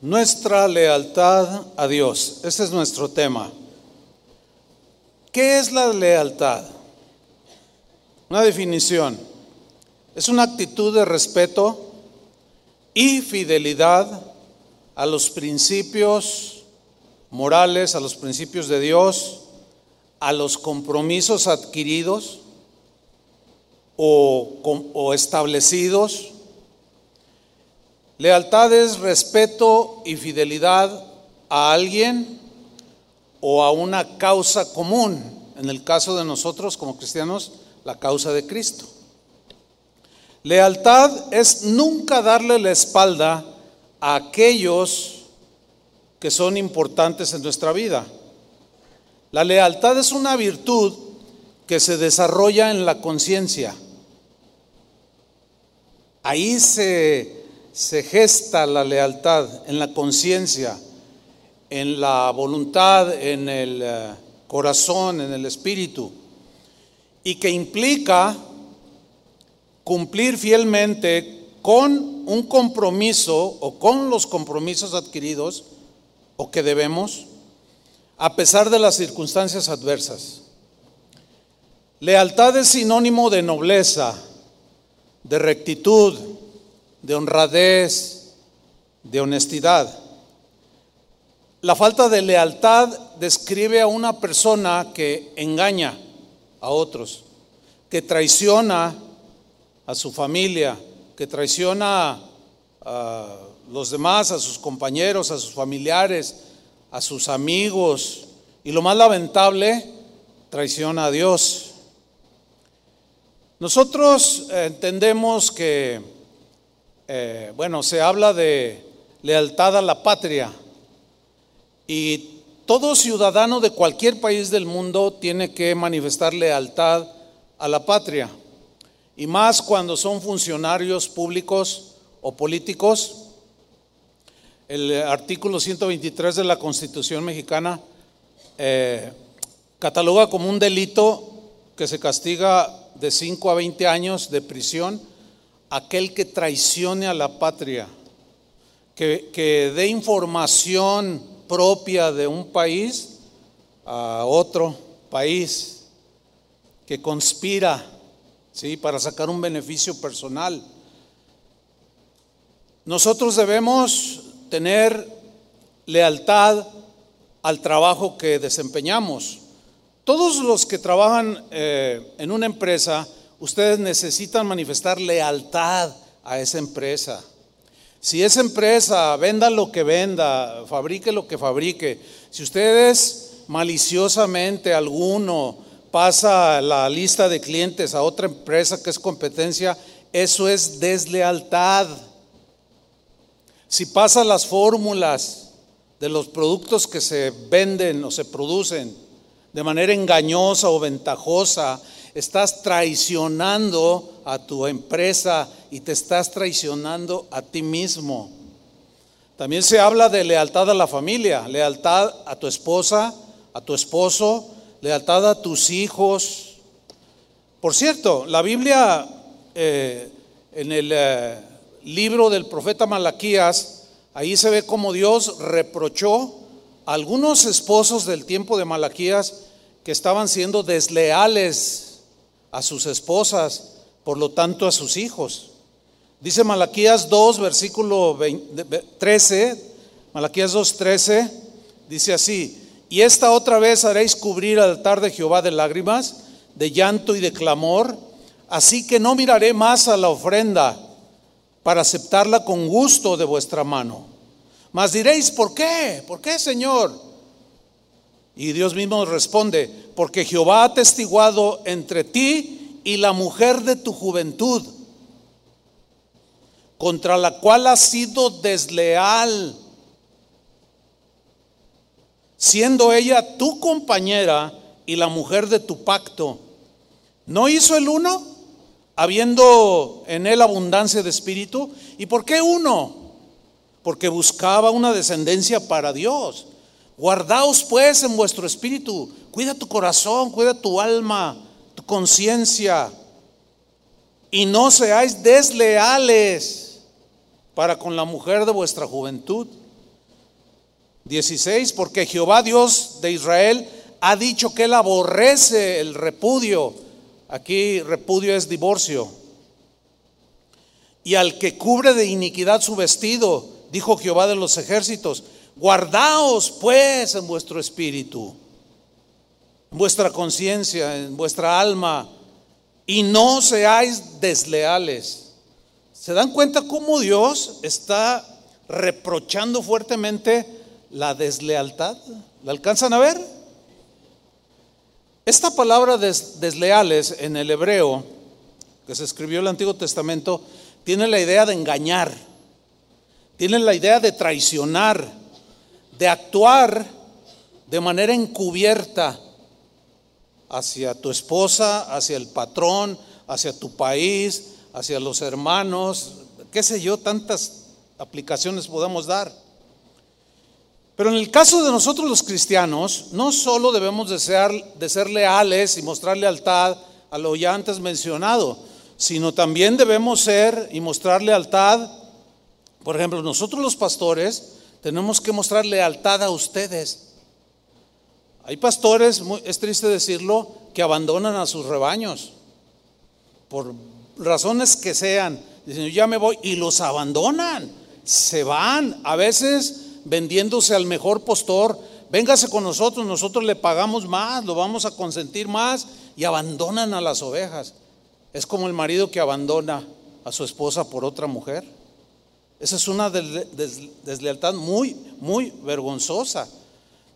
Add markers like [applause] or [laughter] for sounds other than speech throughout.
Nuestra lealtad a Dios. Ese es nuestro tema. ¿Qué es la lealtad? Una definición. Es una actitud de respeto y fidelidad a los principios morales, a los principios de Dios, a los compromisos adquiridos o, establecidos. Lealtad es respeto y fidelidad a alguien o a una causa común. En el caso de nosotros como cristianos, la causa de Cristo. Lealtad es nunca darle la espalda a aquellos que son importantes en nuestra vida. La lealtad es una virtud que se desarrolla en la conciencia. Ahí se, se, gesta la lealtad, en la conciencia, en la voluntad, en el eh, corazón, en el espíritu, y que implica cumplir fielmente con un compromiso o con los compromisos adquiridos o que debemos a pesar de las circunstancias adversas. Lealtad es sinónimo de nobleza, de rectitud, de honradez, de honestidad. La falta de lealtad describe a una persona que engaña a otros, que traiciona a su familia, que traiciona a los demás, a sus compañeros, a sus familiares, a sus amigos y lo más lamentable, traiciona a Dios. Nosotros entendemos que, eh, bueno, se habla de lealtad a la patria. Y todo ciudadano de cualquier país del mundo tiene que manifestar lealtad a la patria. Y más cuando son funcionarios públicos o políticos. El artículo 123 de la Constitución mexicana eh, cataloga como un delito que se castiga de 5 a 20 años de prisión aquel que traicione a la patria, que, que dé información propia de un país a otro país, que conspira ¿sí? para sacar un beneficio personal. Nosotros debemos tener lealtad al trabajo que desempeñamos. Todos los que trabajan eh, en una empresa, ustedes necesitan manifestar lealtad a esa empresa. Si esa empresa venda lo que venda, fabrique lo que fabrique, si ustedes maliciosamente alguno pasa la lista de clientes a otra empresa que es competencia, eso es deslealtad. Si pasa las fórmulas de los productos que se venden o se producen de manera engañosa o ventajosa, estás traicionando a tu empresa y te estás traicionando a ti mismo. También se habla de lealtad a la familia, lealtad a tu esposa, a tu esposo, lealtad a tus hijos. Por cierto, la Biblia eh, en el eh, libro del profeta Malaquías, ahí se ve cómo Dios reprochó a algunos esposos del tiempo de Malaquías que estaban siendo desleales a sus esposas, por lo tanto a sus hijos. Dice Malaquías 2, versículo 13, Malaquías 2, 13, dice así, y esta otra vez haréis cubrir al altar de Jehová de lágrimas, de llanto y de clamor, así que no miraré más a la ofrenda para aceptarla con gusto de vuestra mano. Mas diréis, ¿por qué? ¿Por qué, Señor? Y Dios mismo responde, porque Jehová ha testiguado entre ti y la mujer de tu juventud, contra la cual has sido desleal, siendo ella tu compañera y la mujer de tu pacto. ¿No hizo el uno? habiendo en él abundancia de espíritu. ¿Y por qué uno? Porque buscaba una descendencia para Dios. Guardaos pues en vuestro espíritu, cuida tu corazón, cuida tu alma, tu conciencia, y no seáis desleales para con la mujer de vuestra juventud. 16, porque Jehová Dios de Israel ha dicho que él aborrece el repudio. Aquí repudio es divorcio. Y al que cubre de iniquidad su vestido, dijo Jehová de los ejércitos, guardaos pues en vuestro espíritu, en vuestra conciencia, en vuestra alma, y no seáis desleales. ¿Se dan cuenta cómo Dios está reprochando fuertemente la deslealtad? ¿La alcanzan a ver? Esta palabra desleales en el hebreo, que se escribió en el Antiguo Testamento, tiene la idea de engañar, tiene la idea de traicionar, de actuar de manera encubierta hacia tu esposa, hacia el patrón, hacia tu país, hacia los hermanos, qué sé yo, tantas aplicaciones podemos dar. Pero en el caso de nosotros los cristianos, no solo debemos de ser leales y mostrar lealtad a lo ya antes mencionado, sino también debemos ser y mostrar lealtad. Por ejemplo, nosotros los pastores tenemos que mostrar lealtad a ustedes. Hay pastores, es triste decirlo, que abandonan a sus rebaños por razones que sean. Dicen, ya me voy y los abandonan, se van. A veces vendiéndose al mejor postor, véngase con nosotros, nosotros le pagamos más, lo vamos a consentir más y abandonan a las ovejas. Es como el marido que abandona a su esposa por otra mujer. Esa es una deslealtad muy, muy vergonzosa.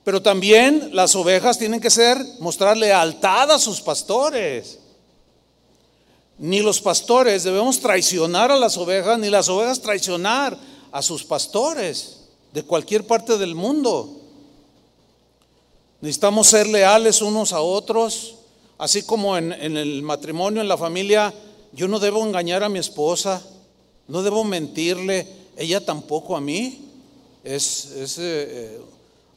Pero también las ovejas tienen que ser, mostrar lealtad a sus pastores. Ni los pastores debemos traicionar a las ovejas, ni las ovejas traicionar a sus pastores de cualquier parte del mundo. Necesitamos ser leales unos a otros, así como en, el matrimonio, en la familia, yo no debo engañar a mi esposa, no debo mentirle, ella tampoco a mí. Es, eh,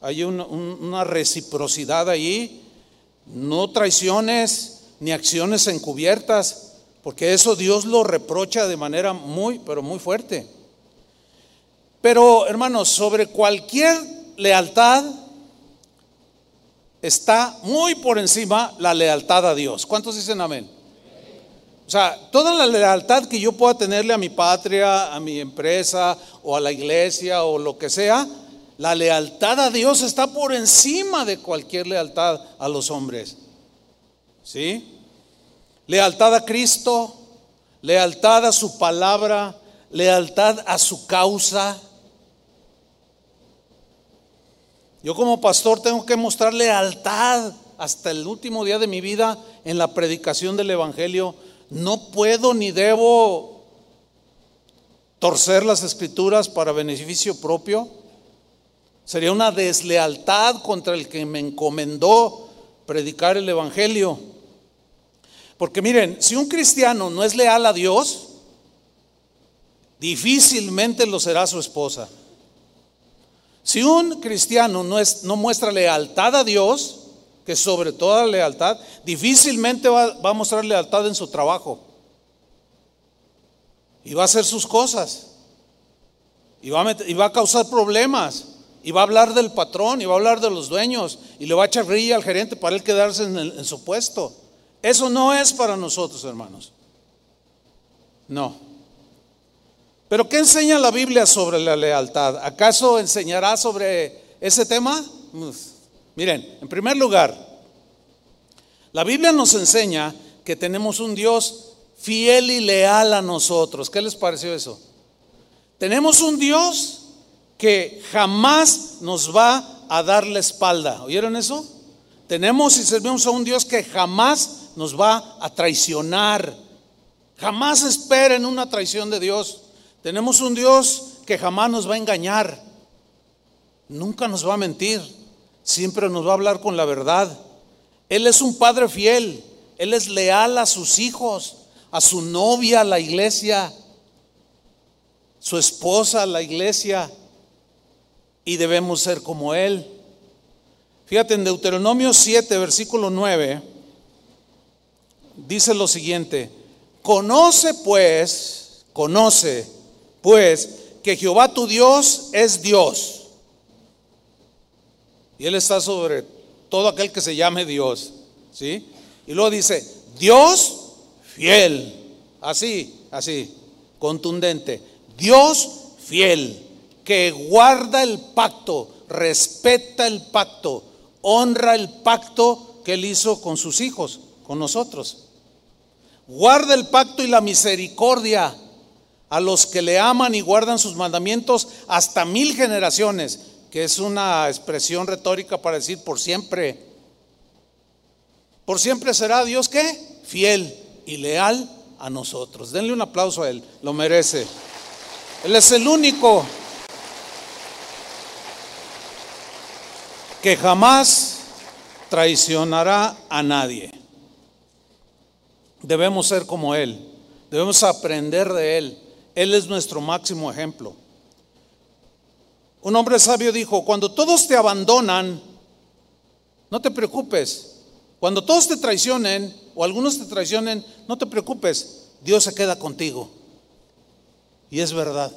hay una reciprocidad ahí, no traiciones ni acciones encubiertas, porque eso Dios lo reprocha de manera muy, pero muy fuerte. Pero, hermanos, sobre cualquier lealtad está muy por encima la lealtad a Dios. ¿Cuántos dicen amén? O sea, toda la lealtad que yo pueda tenerle a mi patria, a mi empresa o a la iglesia o lo que sea, la lealtad a Dios está por encima de cualquier lealtad a los hombres. ¿Sí? Lealtad a Cristo, lealtad a su palabra, lealtad a su causa, Yo como pastor tengo que mostrar lealtad hasta el último día de mi vida en la predicación del Evangelio. No puedo ni debo torcer las escrituras para beneficio propio. Sería una deslealtad contra el que me encomendó predicar el Evangelio. Porque miren, si un cristiano no es leal a Dios, difícilmente lo será su esposa. Si un cristiano no, es, no muestra lealtad a Dios, que sobre toda lealtad, difícilmente va, a mostrar lealtad en su trabajo. Y va a hacer sus cosas. Y va, a y va a causar problemas. Y va a hablar del patrón, y va a hablar de los dueños, y le va a echar rilla al gerente para él quedarse en, en su puesto. Eso no es para nosotros, hermanos. No. Pero ¿qué enseña la Biblia sobre la lealtad? ¿Acaso enseñará sobre ese tema? Miren, en primer lugar, la Biblia nos enseña que tenemos un Dios fiel y leal a nosotros. ¿Qué les pareció eso? Tenemos un Dios que jamás nos va a dar la espalda. ¿Oyeron eso? Tenemos y servimos a un Dios que jamás nos va a traicionar. Jamás esperen una traición de Dios. Tenemos un Dios que jamás nos va a engañar, nunca nos va a mentir, siempre nos va a hablar con la verdad. Él es un padre fiel, Él es leal a sus hijos, a su novia, a la iglesia, su esposa, a la iglesia, y debemos ser como Él. Fíjate en Deuteronomio 7, versículo 9, dice lo siguiente, conoce pues, conoce pues que Jehová tu Dios es Dios. Y Él está sobre todo aquel que se llame Dios. ¿Sí? Y luego dice, Dios fiel. Así, así, contundente. Dios fiel, que guarda el pacto, respeta el pacto, honra el pacto que Él hizo con sus hijos, con nosotros. Guarda el pacto y la misericordia a los que le aman y guardan sus mandamientos hasta mil generaciones, que es una expresión retórica para decir por siempre. Por siempre será Dios que fiel y leal a nosotros. Denle un aplauso a Él, lo merece. Él es el único que jamás traicionará a nadie. Debemos ser como Él, debemos aprender de Él. Él es nuestro máximo ejemplo. Un hombre sabio dijo, cuando todos te abandonan, no te preocupes. Cuando todos te traicionen o algunos te traicionen, no te preocupes. Dios se queda contigo. Y es verdad.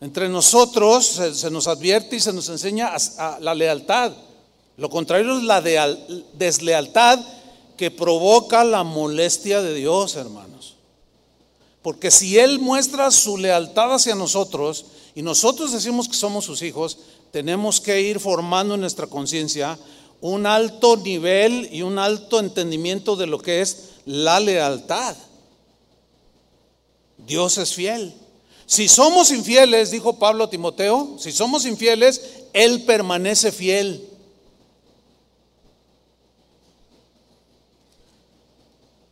Entre nosotros se, nos advierte y se nos enseña la lealtad. Lo contrario es la deslealtad que provoca la molestia de Dios, hermanos. Porque si Él muestra su lealtad hacia nosotros y nosotros decimos que somos sus hijos, tenemos que ir formando en nuestra conciencia un alto nivel y un alto entendimiento de lo que es la lealtad. Dios es fiel. Si somos infieles, dijo Pablo a Timoteo, si somos infieles, Él permanece fiel.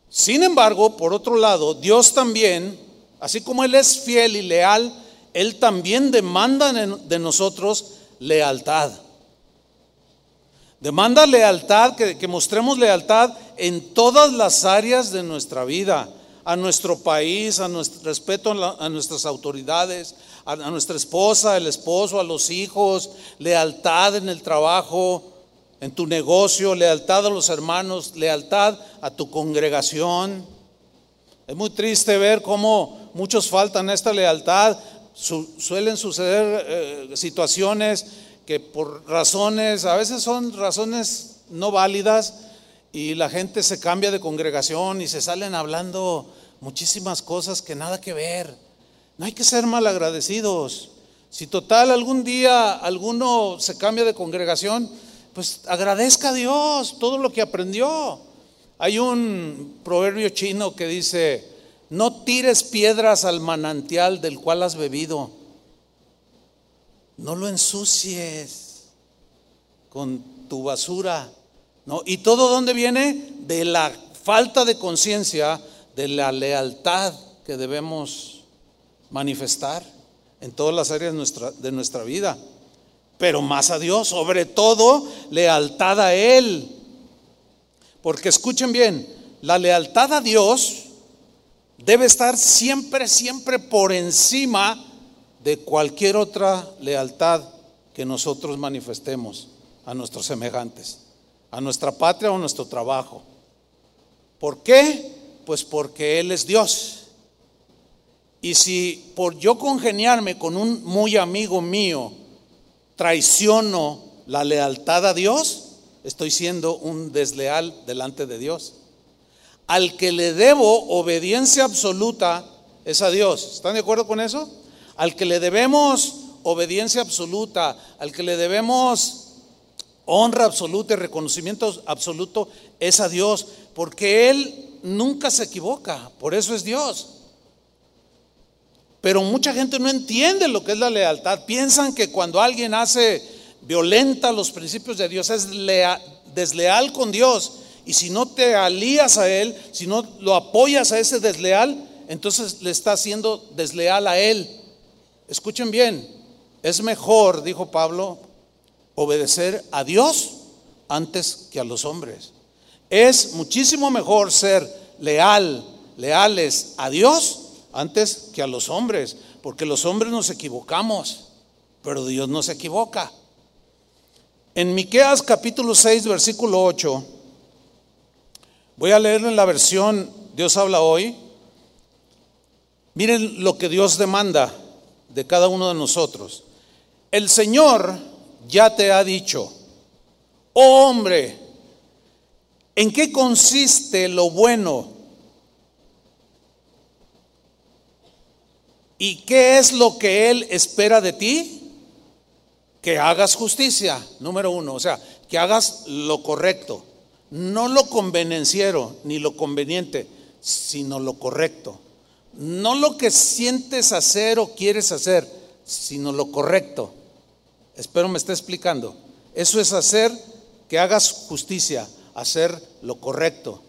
Sin embargo, por otro lado, Dios también, así como Él es fiel y leal, Él también demanda de nosotros lealtad. Demanda lealtad, que, mostremos lealtad en todas las áreas de nuestra vida a nuestro país, a nuestro respeto a, nuestras autoridades, a, nuestra esposa, el esposo, a los hijos, lealtad en el trabajo, en tu negocio, lealtad a los hermanos, lealtad a tu congregación. Es muy triste ver cómo muchos faltan esta lealtad. Suelen suceder eh, situaciones que por razones, a veces son razones no válidas, y la gente se cambia de congregación y se salen hablando muchísimas cosas que nada que ver. No hay que ser malagradecidos. Si total algún día alguno se cambia de congregación, pues agradezca a Dios todo lo que aprendió. Hay un proverbio chino que dice, no tires piedras al manantial del cual has bebido. No lo ensucies con tu basura. ¿no? ¿Y todo dónde viene? De la falta de conciencia, de la lealtad que debemos manifestar en todas las áreas de nuestra, de nuestra vida. Pero más a Dios, sobre todo lealtad a Él. Porque escuchen bien, la lealtad a Dios debe estar siempre, siempre por encima de cualquier otra lealtad que nosotros manifestemos a nuestros semejantes a nuestra patria o nuestro trabajo. ¿Por qué? Pues porque Él es Dios. Y si por yo congeniarme con un muy amigo mío traiciono la lealtad a Dios, estoy siendo un desleal delante de Dios. Al que le debo obediencia absoluta es a Dios. ¿Están de acuerdo con eso? Al que le debemos obediencia absoluta, al que le debemos honra absoluta y reconocimiento absoluto es a Dios, porque Él nunca se equivoca, por eso es Dios. Pero mucha gente no entiende lo que es la lealtad. Piensan que cuando alguien hace violenta los principios de Dios es desleal con Dios. Y si no te alías a Él, si no lo apoyas a ese desleal, entonces le está haciendo desleal a Él. Escuchen bien, es mejor, dijo Pablo, obedecer a Dios antes que a los hombres. Es muchísimo mejor ser leal, leales a Dios antes que a los hombres, porque los hombres nos equivocamos, pero Dios no se equivoca. En Miqueas capítulo 6, versículo 8, voy a leerlo en la versión Dios habla hoy. Miren lo que Dios demanda de cada uno de nosotros. El Señor ya te ha dicho, oh hombre, ¿en qué consiste lo bueno? ¿Y qué es lo que Él espera de ti? Que hagas justicia, número uno, o sea, que hagas lo correcto, no lo convenenciero ni lo conveniente, sino lo correcto. No lo que sientes hacer o quieres hacer, sino lo correcto. Espero me esté explicando. Eso es hacer que hagas justicia, hacer lo correcto.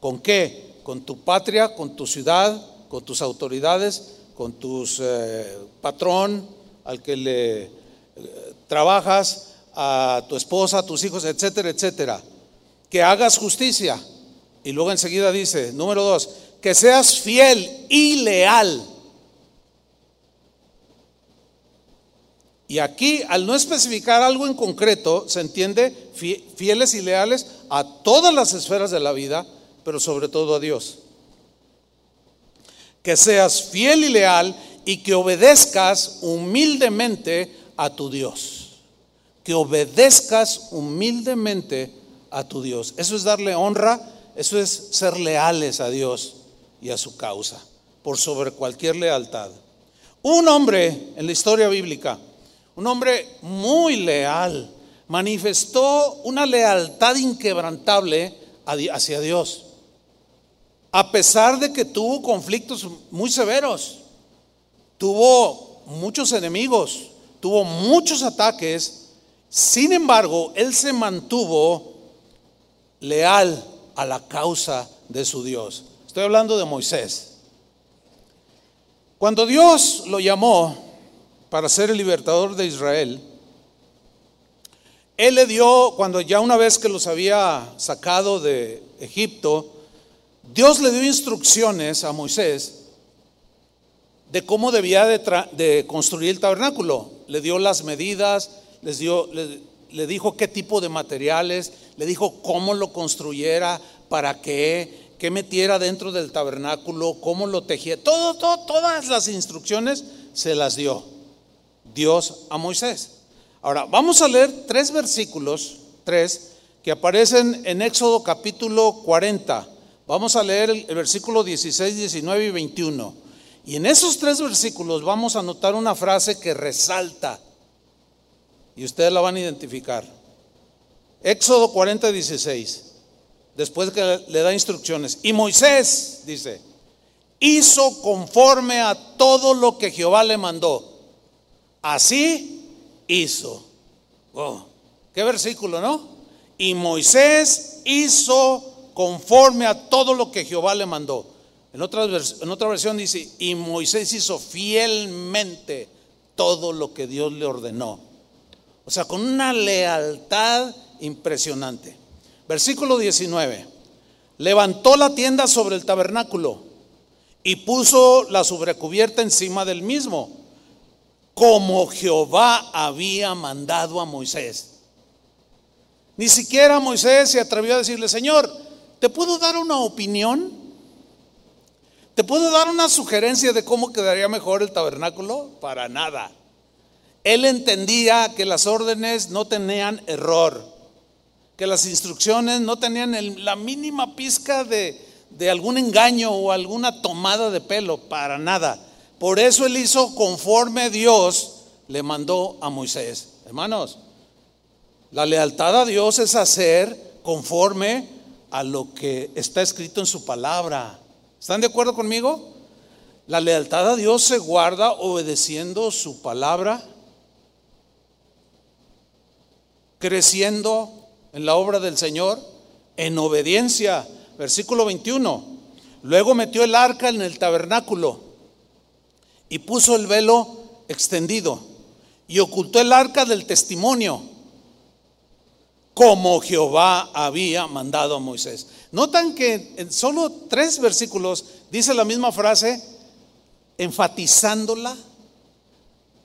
¿Con qué? Con tu patria, con tu ciudad, con tus autoridades, con tus eh, patrón al que le eh, trabajas, a tu esposa, a tus hijos, etcétera, etcétera. Que hagas justicia. Y luego enseguida dice, número dos, que seas fiel y leal. Y aquí, al no especificar algo en concreto, se entiende fieles y leales a todas las esferas de la vida, pero sobre todo a Dios. Que seas fiel y leal y que obedezcas humildemente a tu Dios. Que obedezcas humildemente a tu Dios. Eso es darle honra, eso es ser leales a Dios y a su causa, por sobre cualquier lealtad. Un hombre en la historia bíblica, un hombre muy leal, manifestó una lealtad inquebrantable hacia Dios, a pesar de que tuvo conflictos muy severos, tuvo muchos enemigos, tuvo muchos ataques, sin embargo, él se mantuvo leal a la causa de su Dios. Estoy hablando de Moisés. Cuando Dios lo llamó para ser el libertador de Israel, Él le dio, cuando ya una vez que los había sacado de Egipto, Dios le dio instrucciones a Moisés de cómo debía de, construir el tabernáculo. Le dio las medidas, les dio, le dijo qué tipo de materiales, le dijo cómo lo construyera, para qué, qué metiera dentro del tabernáculo, cómo lo tejía. Todo, todo, todas las instrucciones se las dio Dios a Moisés. Ahora, vamos a leer tres versículos, tres, que aparecen en Éxodo capítulo 40. Vamos a leer el, versículo 16, 19 y 21. Y en esos tres versículos vamos a notar una frase que resalta. Y ustedes la van a identificar. Éxodo 40, 16 después que le da instrucciones. Y Moisés, dice, hizo conforme a todo lo que Jehová le mandó. Así hizo. Qué versículo, ¿no? Y Moisés hizo conforme a todo lo que Jehová le mandó. En otra versión dice, y Moisés hizo fielmente todo lo que Dios le ordenó. O sea, con una lealtad impresionante. Versículo 19. Levantó la tienda sobre el tabernáculo y puso la sobrecubierta encima del mismo, como Jehová había mandado a Moisés. Ni siquiera Moisés se atrevió a decirle, Señor, ¿te puedo dar una opinión? ¿Te puedo dar una sugerencia de cómo quedaría mejor el tabernáculo? Para nada. Él entendía que las órdenes no tenían error que las instrucciones no tenían la mínima pizca de, de algún engaño o alguna tomada de pelo, para nada. Por eso él hizo conforme Dios le mandó a Moisés. Hermanos, la lealtad a Dios es hacer conforme a lo que está escrito en su palabra. ¿Están de acuerdo conmigo? La lealtad a Dios se guarda obedeciendo su palabra, creciendo en la obra del Señor en obediencia. Versículo 21. Luego metió el arca en el tabernáculo y puso el velo extendido y ocultó el arca del testimonio como Jehová había mandado a Moisés. Notan que en solo tres versículos dice la misma frase, enfatizándola.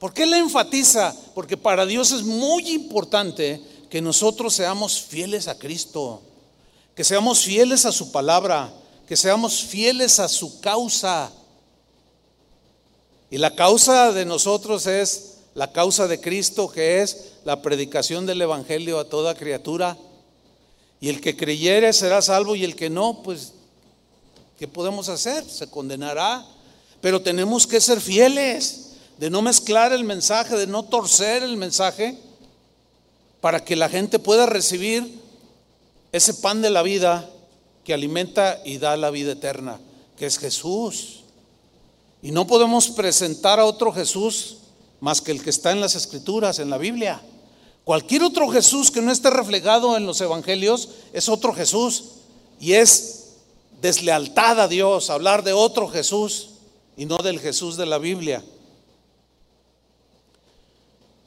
¿Por qué la enfatiza? Porque para Dios es muy importante que nosotros seamos fieles a Cristo, que seamos fieles a su palabra, que seamos fieles a su causa. Y la causa de nosotros es la causa de Cristo, que es la predicación del Evangelio a toda criatura. Y el que creyere será salvo y el que no, pues, ¿qué podemos hacer? Se condenará. Pero tenemos que ser fieles, de no mezclar el mensaje, de no torcer el mensaje, para que la gente pueda recibir ese pan de la vida que alimenta y da la vida eterna, que es Jesús. Y no podemos presentar a otro Jesús más que el que está en las escrituras, en la Biblia. Cualquier otro Jesús que no esté reflejado en los evangelios es otro Jesús. Y es deslealtad a Dios hablar de otro Jesús y no del Jesús de la Biblia.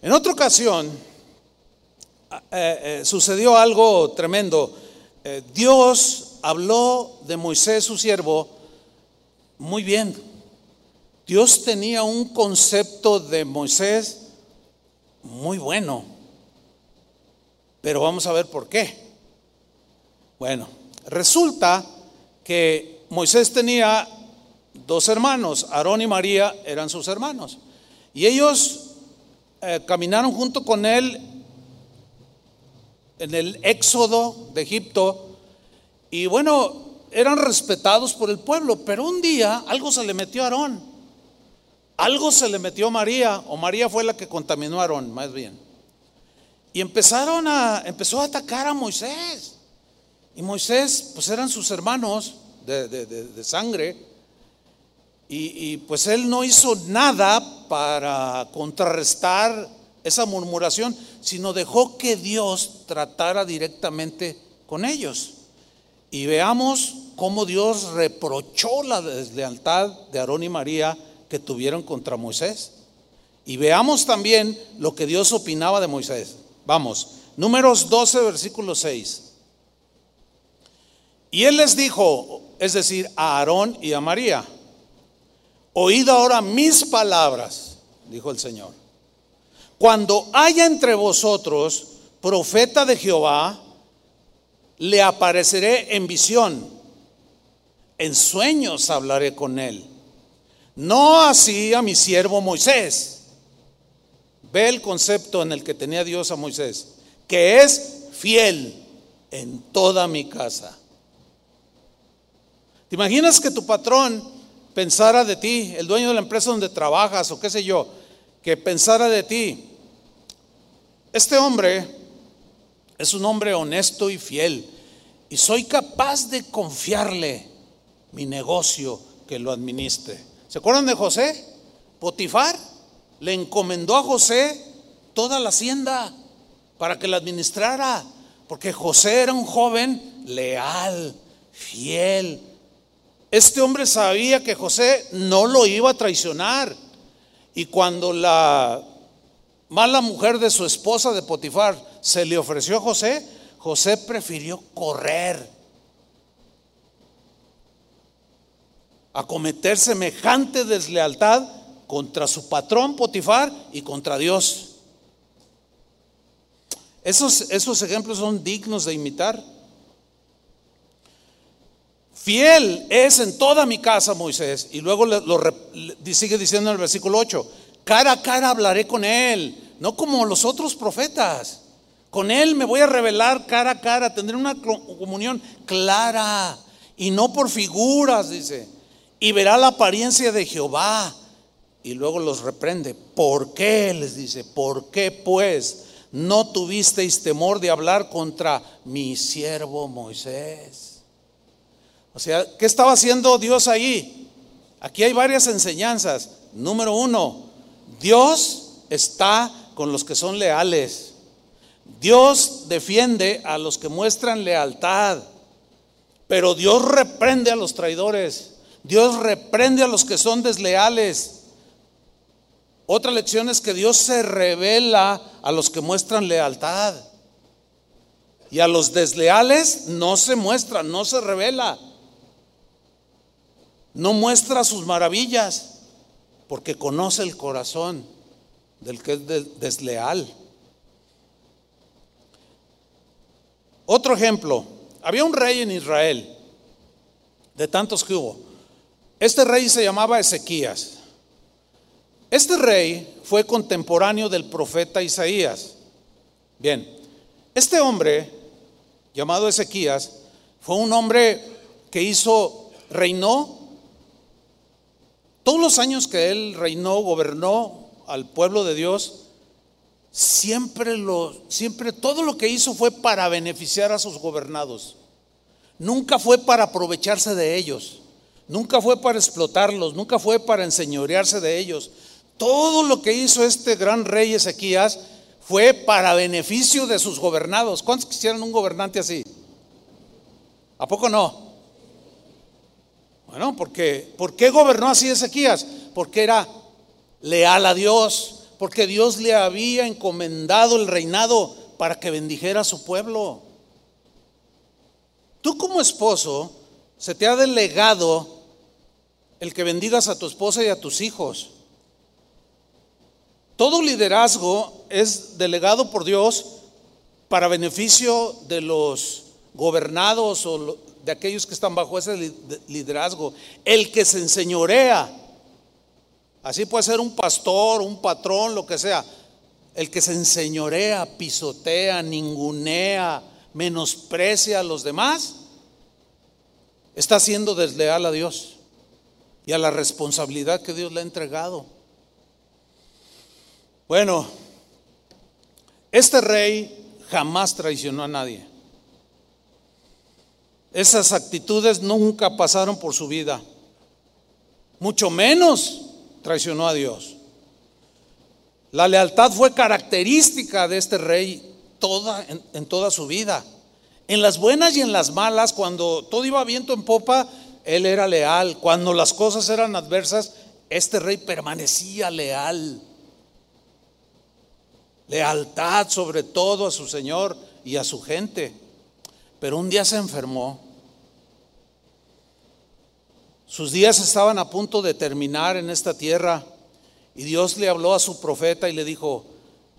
En otra ocasión eh, eh, sucedió algo tremendo. Eh, Dios habló de Moisés, su siervo, muy bien. Dios tenía un concepto de Moisés muy bueno. Pero vamos a ver por qué. Bueno, resulta que Moisés tenía dos hermanos, Aarón y María eran sus hermanos. Y ellos eh, caminaron junto con él en el éxodo de Egipto. Y bueno, eran respetados por el pueblo, pero un día algo se le metió a Aarón. Algo se le metió a María, o María fue la que contaminó a Aarón, más bien. Y empezaron a, empezó a atacar a Moisés. Y Moisés, pues eran sus hermanos de, sangre. Y, pues él no hizo nada para contrarrestar esa murmuración, sino dejó que Dios tratara directamente con ellos. Y veamos cómo Dios reprochó la deslealtad de Aarón y María que tuvieron contra Moisés. Y veamos también lo que Dios opinaba de Moisés. Vamos, números 12, versículo 6. Y él les dijo, es decir, a Aarón y a María, oíd ahora mis palabras, dijo el Señor. Cuando haya entre vosotros profeta de Jehová, le apareceré en visión, en sueños hablaré con él. No así a mi siervo Moisés Ve el concepto en el que tenía Dios a Moisés, que es fiel en toda mi casa. ¿Te imaginas que tu patrón pensara de ti, el dueño de la empresa donde trabajas o qué sé yo, que pensara de ti, este hombre es un hombre honesto y fiel y soy capaz de confiarle mi negocio que lo administre? ¿Se acuerdan de José? Potifar le encomendó a José toda la hacienda para que la administrara, porque José era un joven leal, fiel. Este hombre sabía que José no lo iba a traicionar. Y cuando la mala mujer de su esposa de Potifar se le ofreció a José, José prefirió correr a cometer semejante deslealtad contra su patrón Potifar y contra Dios. Esos, esos ejemplos son dignos de imitar. Fiel es en toda mi casa Moisés. Y luego lo, sigue diciendo en el versículo 8, cara a cara hablaré con él, no como los otros profetas. Con él me voy a revelar cara a cara, tendré una comunión clara y no por figuras, dice. Y verá la apariencia de Jehová y luego los reprende. ¿Por qué? Les dice, ¿por qué pues no tuvisteis temor de hablar contra mi siervo Moisés? O sea, ¿qué estaba haciendo Dios ahí? Aquí hay varias enseñanzas. Número uno, Dios está con los que son leales. Dios defiende a los que muestran lealtad. Pero Dios reprende a los traidores. Dios reprende a los que son desleales. Otra lección es que Dios se revela a los que muestran lealtad. Y a los desleales no se muestra, no se revela. No muestra sus maravillas, porque conoce el corazón del que es desleal. Otro ejemplo, había un rey en Israel, de tantos que hubo. Este rey se llamaba Ezequías. Este rey fue contemporáneo del profeta Isaías. Bien, este hombre, llamado Ezequías, fue un hombre que hizo, reinó, todos los años que él reinó, gobernó al pueblo de Dios, siempre lo, siempre todo lo que hizo fue para beneficiar a sus gobernados. Nunca fue para aprovecharse de ellos. Nunca fue para explotarlos, nunca fue para enseñorearse de ellos. Todo lo que hizo este gran rey Ezequías fue para beneficio de sus gobernados. ¿Cuántos quisieran un gobernante así? ¿A poco no? Bueno, porque ¿por qué gobernó así Ezequías? Porque era leal a Dios, porque Dios le había encomendado el reinado para que bendijera a su pueblo. Tú como esposo se te ha delegado el que bendigas a tu esposa y a tus hijos. Todo liderazgo es delegado por Dios para beneficio de los gobernados o de aquellos que están bajo ese liderazgo. El que se enseñorea, así puede ser un pastor, un patrón, lo que sea. El que se enseñorea, pisotea, ningunea, menosprecia a los demás, está siendo desleal a Dios y a la responsabilidad que Dios le ha entregado. Bueno, este rey jamás traicionó a nadie. Esas actitudes nunca pasaron por su vida. Mucho menos traicionó a Dios. La lealtad fue característica de este rey toda, en, en toda su vida. En las buenas y en las malas, cuando todo iba viento en popa, él era leal. Cuando las cosas eran adversas, este rey permanecía leal. Lealtad sobre todo a su Señor y a su gente. Pero un día se enfermó. Sus días estaban a punto de terminar en esta tierra y Dios le habló a su profeta y le dijo,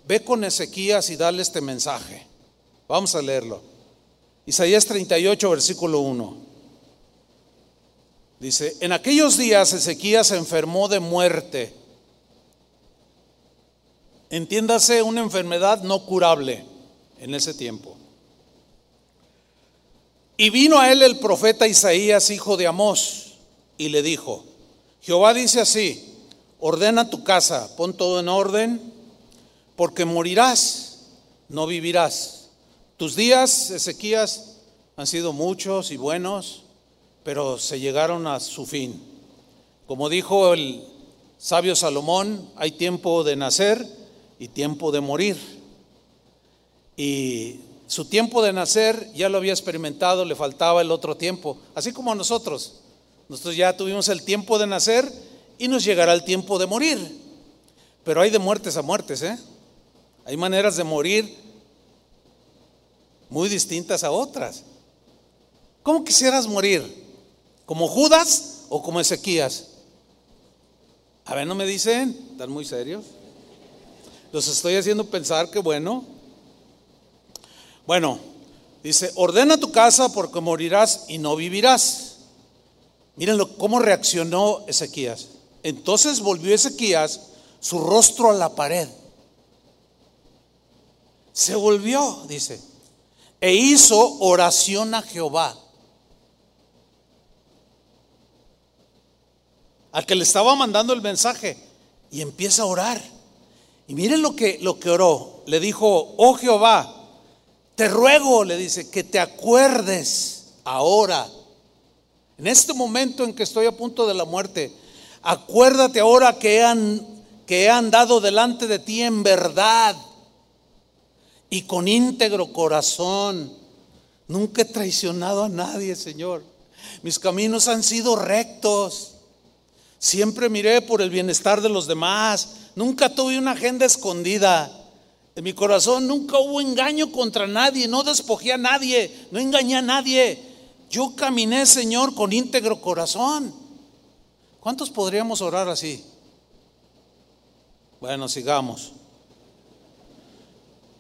ve con Ezequías y dale este mensaje. Vamos a leerlo. Isaías 38, versículo 1. Dice, en aquellos días Ezequías se enfermó de muerte. Entiéndase una enfermedad no curable en ese tiempo. Y vino a él el profeta Isaías, hijo de Amós, y le dijo, Jehová dice así, ordena tu casa, pon todo en orden, porque morirás, no vivirás. Tus días, Ezequías, han sido muchos y buenos pero se llegaron a su fin. Como dijo el sabio Salomón, hay tiempo de nacer y tiempo de morir. Y su tiempo de nacer ya lo había experimentado, le faltaba el otro tiempo, así como a nosotros. Nosotros ya tuvimos el tiempo de nacer y nos llegará el tiempo de morir. Pero hay de muertes a muertes, ¿eh? Hay maneras de morir muy distintas a otras. ¿Cómo quisieras morir? ¿Como Judas o como Ezequías? A ver, no me dicen, están muy serios. Los estoy haciendo pensar que bueno. Bueno, dice, ordena tu casa porque morirás y no vivirás. Miren cómo reaccionó Ezequías. Entonces volvió Ezequías su rostro a la pared. Se volvió, dice, e hizo oración a Jehová. al que le estaba mandando el mensaje y empieza a orar. Y miren lo que, lo que oró. Le dijo, oh Jehová, te ruego, le dice, que te acuerdes ahora, en este momento en que estoy a punto de la muerte, acuérdate ahora que que he andado delante de ti en verdad y con íntegro corazón. Nunca he traicionado a nadie, Señor. Mis caminos han sido rectos. Siempre miré por el bienestar de los demás. Nunca tuve una agenda escondida. En mi corazón nunca hubo engaño contra nadie. No despojé a nadie. No engañé a nadie. Yo caminé, Señor, con íntegro corazón. ¿Cuántos podríamos orar así? Bueno, sigamos.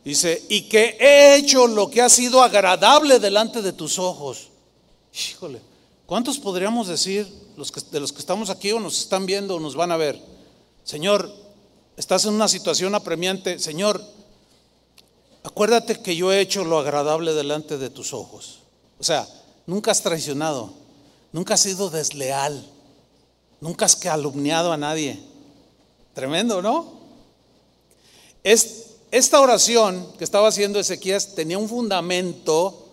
Dice, y que he hecho lo que ha sido agradable delante de tus ojos. Híjole, ¿cuántos podríamos decir, los que, de los que estamos aquí o nos están viendo o nos van a ver, Señor, estás en una situación apremiante, Señor, acuérdate que yo he hecho lo agradable delante de tus ojos. O sea, nunca has traicionado, nunca has sido desleal, nunca has calumniado a nadie. Tremendo, ¿no? esta oración que estaba haciendo Ezequías tenía un fundamento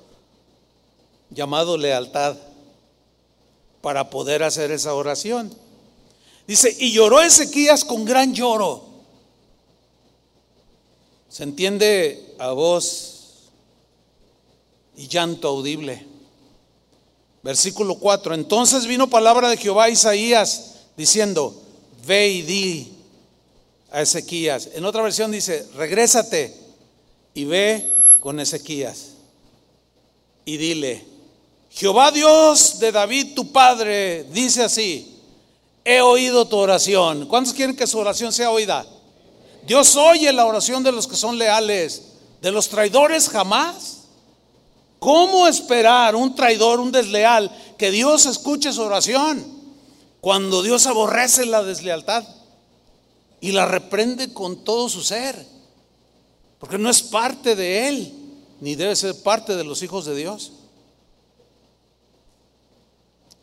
llamado lealtad para poder hacer esa oración. Dice, y lloró Ezequías con gran lloro. Se entiende a voz y llanto audible. Versículo 4. Entonces vino palabra de Jehová a Isaías diciendo, ve y di a Ezequías. En otra versión dice, regrésate y ve con Ezequías y dile, Jehová Dios de David tu padre dice así, he oído tu oración. ¿Cuántos quieren que su oración sea oída? Dios oye la oración de los que son leales, de los traidores jamás. ¿Cómo esperar un traidor, un desleal, que Dios escuche su oración cuando Dios aborrece la deslealtad y la reprende con todo su ser? Porque no es parte de Él, ni debe ser parte de los hijos de Dios.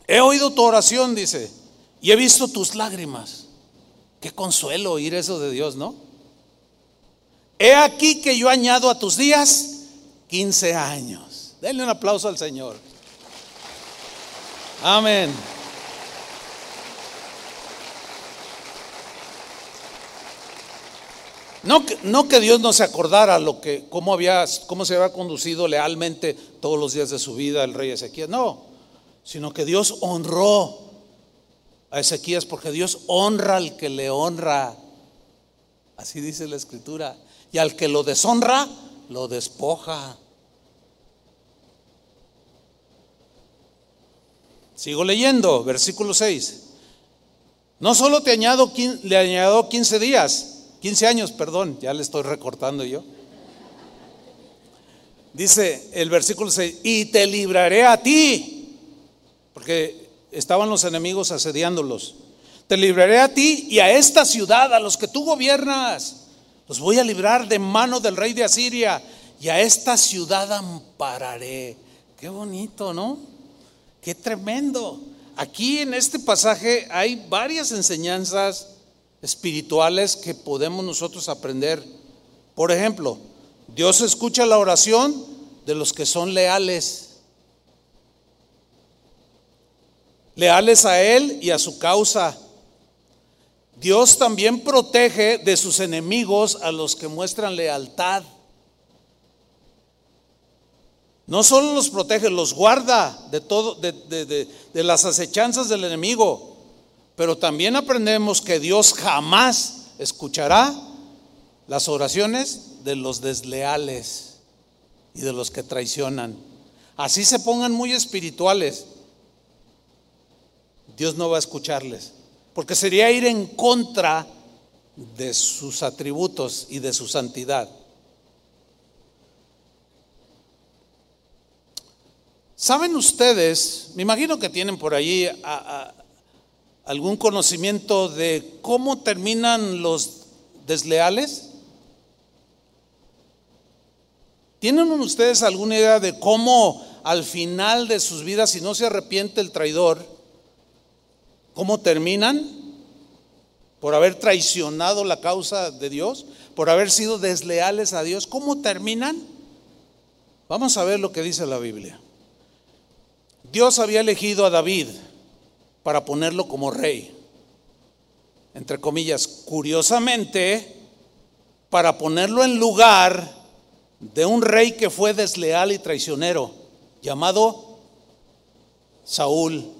He oído tu oración, dice, y he visto tus lágrimas. Qué consuelo oír eso de Dios, ¿no? He aquí que yo añado a tus días 15 años. Denle un aplauso al Señor. Amén. No que, no que, Dios no se acordara lo que, cómo, había, cómo se había conducido lealmente todos los días de su vida el rey Ezequiel. No, sino que Dios honró a Ezequías porque Dios honra al que le honra. Así dice la escritura. Y al que lo deshonra, lo despoja. Sigo leyendo, versículo 6. No solo te añado, le añado 15 días, 15 años, perdón, ya le estoy recortando yo. Dice el versículo 6, y te libraré a ti, porque estaban los enemigos asediándolos. Te libraré a ti y a esta ciudad, a los que tú gobiernas. Los voy a librar de mano del rey de Asiria y a esta ciudad ampararé. Qué bonito, ¿no? Qué tremendo. Aquí en este pasaje hay varias enseñanzas espirituales que podemos nosotros aprender. Por ejemplo, Dios escucha la oración de los que son leales. leales a Él y a su causa. Dios también protege de sus enemigos a los que muestran lealtad. No solo los protege, los guarda de todo, de, de las acechanzas del enemigo. Pero también aprendemos que Dios jamás escuchará las oraciones de los desleales y de los que traicionan. Así se pongan muy espirituales. Dios no va a escucharles, porque sería ir en contra de sus atributos y de su santidad. ¿Saben ustedes? Me imagino que tienen por allí algún conocimiento de cómo terminan los desleales. ¿Tienen ustedes alguna idea de cómo al final de sus vidas, si no se arrepiente el traidor, ¿Cómo terminan? Por haber traicionado la causa de Dios, por haber sido desleales a Dios. ¿Cómo terminan? Vamos a ver lo que dice la Biblia. Dios había elegido a David para ponerlo como rey. Entre comillas, curiosamente, para ponerlo en lugar de un rey que fue desleal y traicionero, llamado Saúl.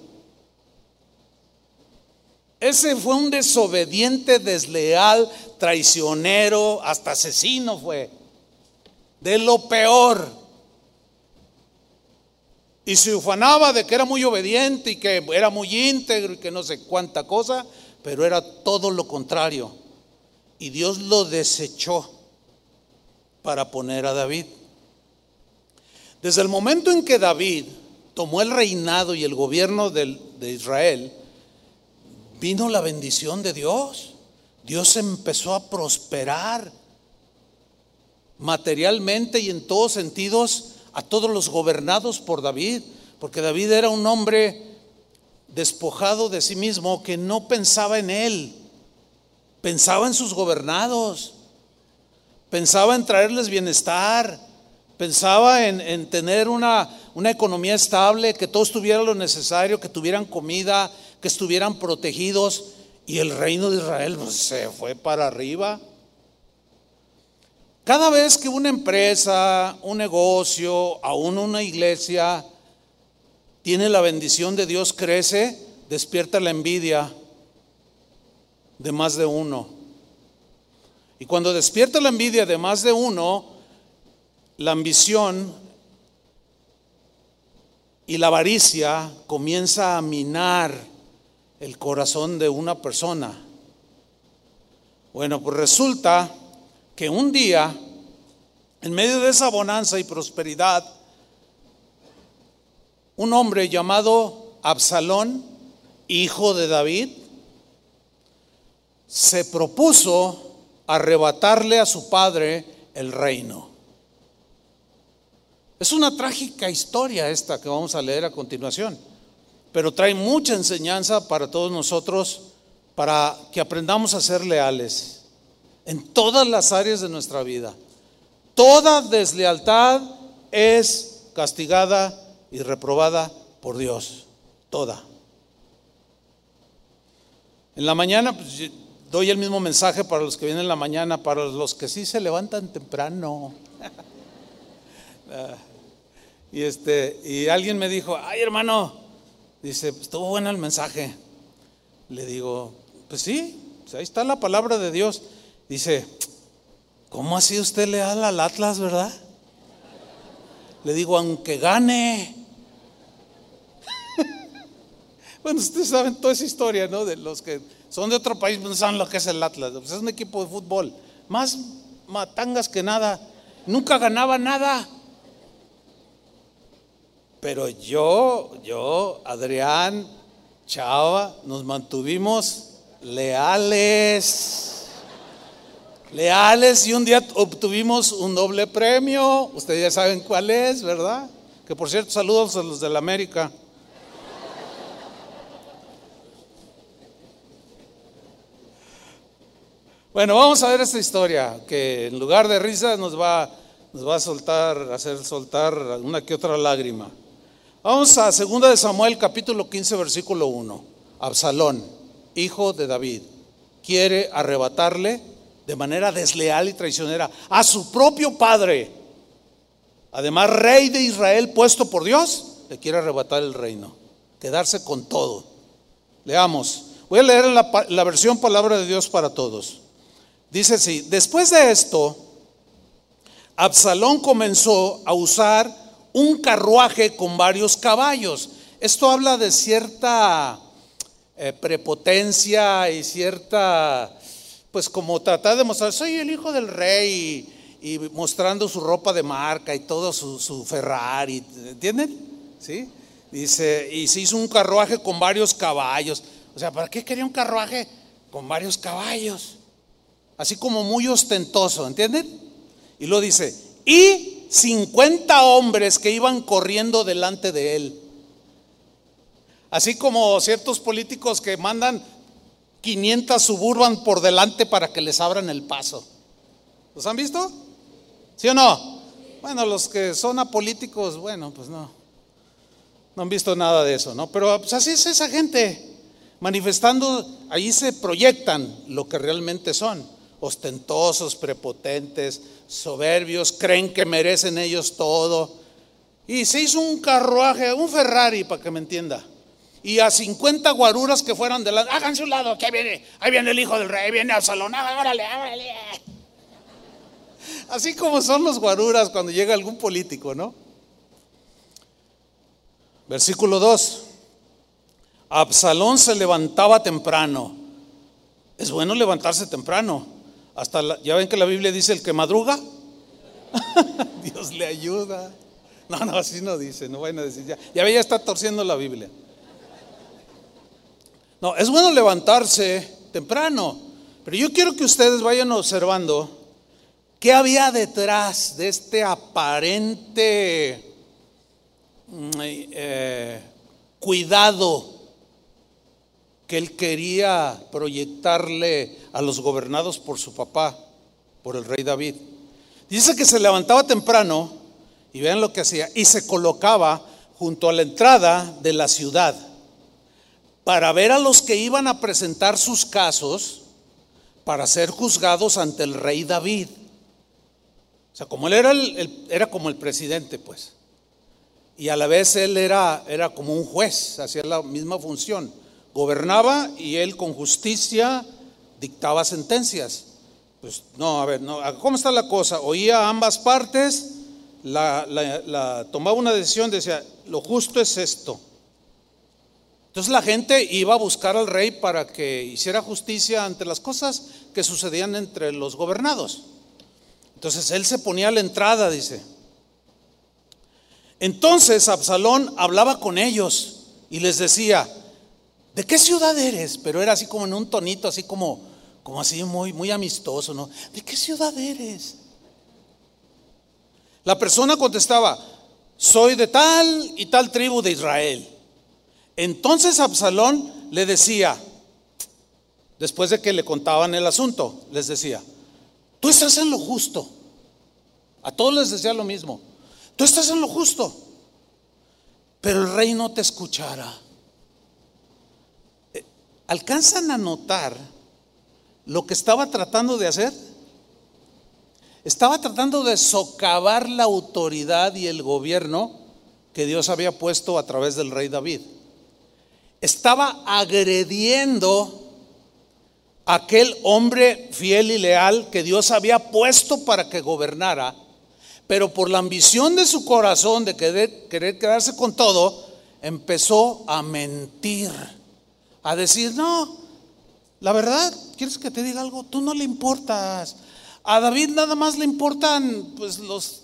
Ese fue un desobediente, desleal, traicionero, hasta asesino fue. De lo peor. Y se ufanaba de que era muy obediente y que era muy íntegro y que no sé cuánta cosa, pero era todo lo contrario. Y Dios lo desechó para poner a David. Desde el momento en que David tomó el reinado y el gobierno de Israel, vino la bendición de Dios. Dios empezó a prosperar materialmente y en todos sentidos a todos los gobernados por David, porque David era un hombre despojado de sí mismo que no pensaba en él, pensaba en sus gobernados, pensaba en traerles bienestar, pensaba en, tener una, una economía estable, que todos tuvieran lo necesario, que tuvieran comida, que estuvieran protegidos, y el reino de Israel pues, se fue para arriba. Cada vez que una empresa, un negocio, aún una iglesia tiene la bendición de Dios, crece, despierta la envidia de más de uno. Y cuando despierta la envidia de más de uno, la ambición y la avaricia comienza a minar el corazón de una persona. Bueno, pues resulta que un día, en medio de esa bonanza y prosperidad, un hombre llamado Absalón, hijo de David, se propuso arrebatarle a su padre el reino. Es una trágica historia esta que vamos a leer a continuación, pero trae mucha enseñanza para todos nosotros para que aprendamos a ser leales en todas las áreas de nuestra vida. Toda deslealtad es castigada y reprobada por Dios. Toda. En la mañana pues, doy el mismo mensaje para los que vienen en la mañana, para los que sí se levantan temprano. [laughs] Ah, y este y alguien me dijo, "Ay, hermano, dice, estuvo bueno el mensaje." Le digo, "Pues sí, pues ahí está la palabra de Dios." Dice, ¿cómo ha sido usted leal al Atlas, verdad? Le digo, aunque gane. [laughs] bueno, ustedes saben toda esa historia, ¿no? De los que son de otro país, no saben lo que es el Atlas. Pues es un equipo de fútbol. Más matangas que nada. Nunca ganaba nada. Pero yo, yo, Adrián, Chava, nos mantuvimos leales leales y un día obtuvimos un doble premio. Ustedes ya saben cuál es, ¿verdad? Que por cierto, saludos a los de la América. Bueno, vamos a ver esta historia que en lugar de risa nos va, nos va a soltar, hacer soltar una que otra lágrima. Vamos a 2 de Samuel capítulo 15 versículo 1. Absalón, hijo de David, quiere arrebatarle de manera desleal y traicionera a su propio padre. Además, rey de Israel puesto por Dios, le quiere arrebatar el reino, quedarse con todo. Leamos. Voy a leer la, versión palabra de Dios para todos. Dice así, después de esto, Absalón comenzó a usar un carruaje con varios caballos. Esto habla de cierta eh, prepotencia y cierta pues como tratar de mostrar, soy el hijo del rey y, mostrando su ropa de marca y todo su, Ferrari, ¿entienden? ¿Sí? Dice, y se hizo un carruaje con varios caballos. O sea, ¿para qué quería un carruaje con varios caballos? Así como muy ostentoso, ¿entienden? Y lo dice, y 50 hombres que iban corriendo delante de él. Así como ciertos políticos que mandan 500 suburban por delante para que les abran el paso. ¿Los han visto? ¿Sí o no? Bueno, los que son apolíticos, bueno, pues no. No han visto nada de eso, ¿no? Pero pues así es esa gente. Manifestando, ahí se proyectan lo que realmente son. Ostentosos, prepotentes, soberbios, creen que merecen ellos todo. Y se hizo un carruaje, un Ferrari, para que me entienda y a 50 guaruras que fueran de lado, háganse un lado, que ahí viene, ahí viene el hijo del rey, viene al salón, órale, órale. Así como son los guaruras cuando llega algún político, ¿no? Versículo 2. Absalón se levantaba temprano. Es bueno levantarse temprano. Hasta ya ven que la Biblia dice el que madruga. [laughs] Dios le ayuda. No, no, así no dice, no vayan a decir ya. Ya ve, ya está torciendo la Biblia. No, es bueno levantarse temprano, Pero yo quiero que ustedes vayan observando qué había detrás de este aparente mm, eh, cuidado que él quería proyectarle a los gobernados por su papá, por el rey David. Dice que se levantaba temprano, y vean lo que hacía, y se colocaba junto a la entrada de la ciudad para ver a los que iban a presentar sus casos para ser juzgados ante el rey David. O sea, como él era, era como el presidente, pues. Y a la vez él era, era como un juez, hacía la misma función. Gobernaba y él con justicia dictaba sentencias. Pues no, a ver, no, ¿cómo está la cosa? Oía ambas partes, la, tomaba una decisión, decía, lo justo es esto. Entonces la gente iba a buscar al rey para que hiciera justicia ante las cosas que sucedían entre los gobernados. Entonces él se ponía a la entrada, dice. Entonces Absalón hablaba con ellos y les decía, ¿de qué ciudad eres? Pero era así como en un tonito, así como, como así muy, muy amistoso, ¿no? ¿De qué ciudad eres? La persona contestaba, soy de tal y tal tribu de Israel. Entonces Absalón le decía, después de que le contaban el asunto, les decía, tú estás en lo justo. A todos les decía lo mismo, tú estás en lo justo, pero el rey no te escuchará. Eh, ¿Alcanzan a notar lo que estaba tratando de hacer? Estaba tratando de socavar la autoridad y el gobierno que Dios había puesto a través del rey David. Estaba agrediendo a aquel hombre fiel y leal que Dios había puesto para que gobernara, pero por la ambición de su corazón de querer, querer quedarse con todo, empezó a mentir, a decir, no, la verdad, ¿quieres que te diga algo? Tú no le importas. A David nada más le importan pues los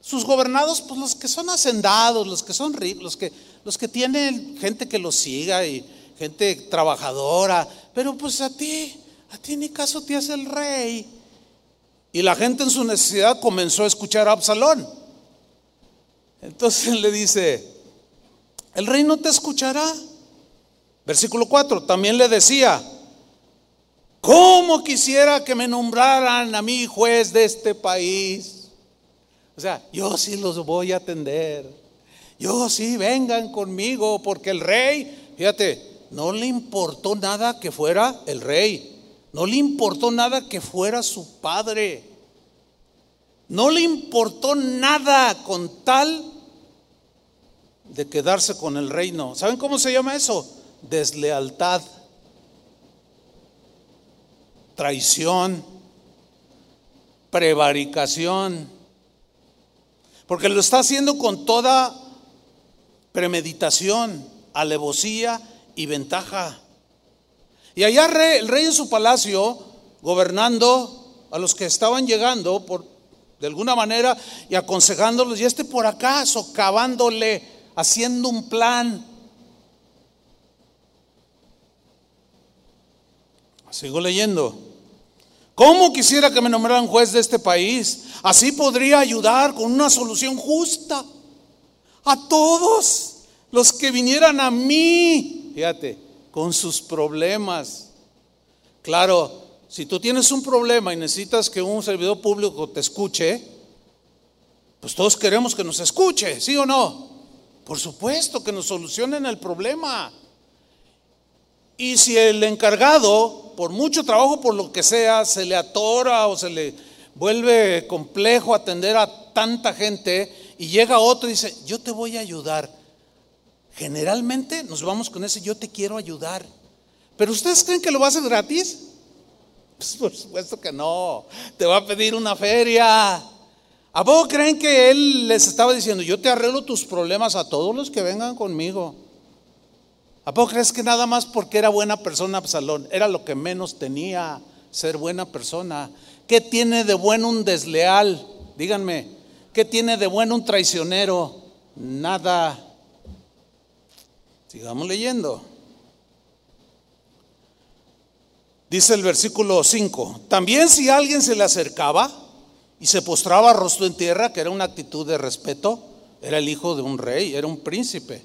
sus gobernados, pues los que son hacendados, los que son ricos, los que, los que tienen gente que los siga y gente trabajadora. Pero pues a ti, a ti ni caso te hace el rey. Y la gente en su necesidad comenzó a escuchar a Absalón. Entonces [laughs] le dice, el rey no te escuchará. Versículo 4, también le decía, ¿Cómo quisiera que me nombraran a mí juez de este país? O sea, yo sí los voy a atender. Yo sí, vengan conmigo, porque el rey, fíjate, no le importó nada que fuera el rey. No le importó nada que fuera su padre. No le importó nada con tal de quedarse con el reino. ¿Saben cómo se llama eso? Deslealtad traición, prevaricación, porque lo está haciendo con toda premeditación, alevosía y ventaja. Y allá el rey en su palacio, gobernando a los que estaban llegando por de alguna manera y aconsejándolos, y este por acá socavándole, haciendo un plan. Sigo leyendo. ¿Cómo quisiera que me nombraran juez de este país? Así podría ayudar con una solución justa a todos los que vinieran a mí, fíjate, con sus problemas. Claro, si tú tienes un problema y necesitas que un servidor público te escuche, pues todos queremos que nos escuche, ¿sí o no? Por supuesto, que nos solucionen el problema. Y si el encargado por mucho trabajo, por lo que sea, se le atora o se le vuelve complejo atender a tanta gente y llega otro y dice, yo te voy a ayudar. Generalmente nos vamos con ese, yo te quiero ayudar. Pero ustedes creen que lo va a hacer gratis? Pues por supuesto que no. Te va a pedir una feria. ¿A vos creen que él les estaba diciendo, yo te arreglo tus problemas a todos los que vengan conmigo? ¿A poco crees que nada más porque era buena persona Absalón? Era lo que menos tenía ser buena persona. ¿Qué tiene de bueno un desleal? Díganme, ¿qué tiene de bueno un traicionero? Nada. Sigamos leyendo. Dice el versículo 5, también si alguien se le acercaba y se postraba rostro en tierra, que era una actitud de respeto, era el hijo de un rey, era un príncipe.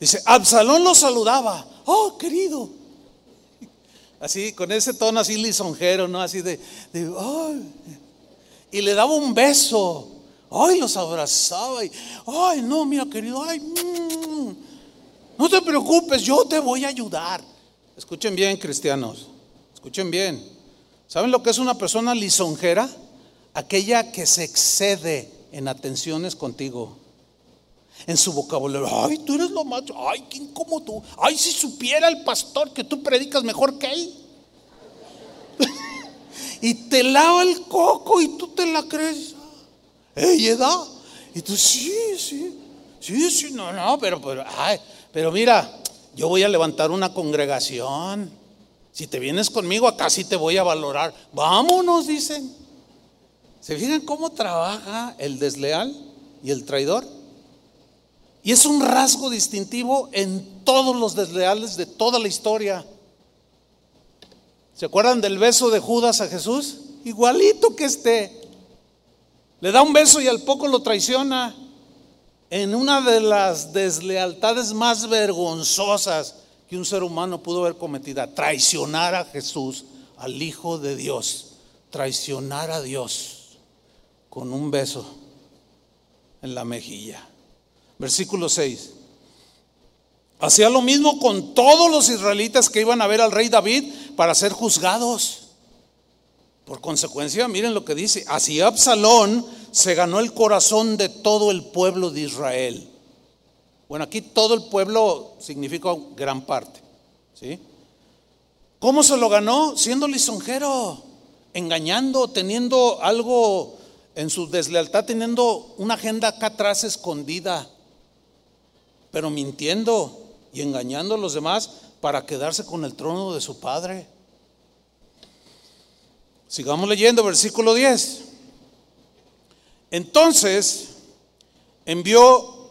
Dice, Absalón lo saludaba, oh querido. Así, con ese tono así lisonjero, ¿no? Así de, y le daba un beso. Ay, los abrazaba y, ay, no, mira querido, ay, mm, no te preocupes, yo te voy a ayudar. Escuchen bien, cristianos, escuchen bien. ¿Saben lo que es una persona lisonjera? Aquella que se excede en atenciones contigo. En su vocabulario, ay, tú eres lo más, ay, ¿quién como tú? Ay, si supiera el pastor que tú predicas mejor que él. Y te lava el coco y tú te la crees. Ella da. Y tú, sí, sí, sí, sí, no, no, pero, pero, ay, pero mira, yo voy a levantar una congregación. Si te vienes conmigo, acá sí te voy a valorar. Vámonos, dicen. ¿Se fijan cómo trabaja el desleal y el traidor? Y es un rasgo distintivo en todos los desleales de toda la historia. ¿Se acuerdan del beso de Judas a Jesús? Igualito que este. Le da un beso y al poco lo traiciona en una de las deslealtades más vergonzosas que un ser humano pudo haber cometido, traicionar a Jesús, al Hijo de Dios, traicionar a Dios con un beso en la mejilla. Versículo 6. Hacía lo mismo con todos los israelitas que iban a ver al rey David para ser juzgados. Por consecuencia, miren lo que dice, así Absalón se ganó el corazón de todo el pueblo de Israel. Bueno, aquí todo el pueblo significa gran parte. ¿sí? ¿Cómo se lo ganó? Siendo lisonjero, engañando, teniendo algo en su deslealtad, teniendo una agenda acá atrás escondida, pero mintiendo y engañando a los demás para quedarse con el trono de su padre. Sigamos leyendo versículo 10. Entonces envió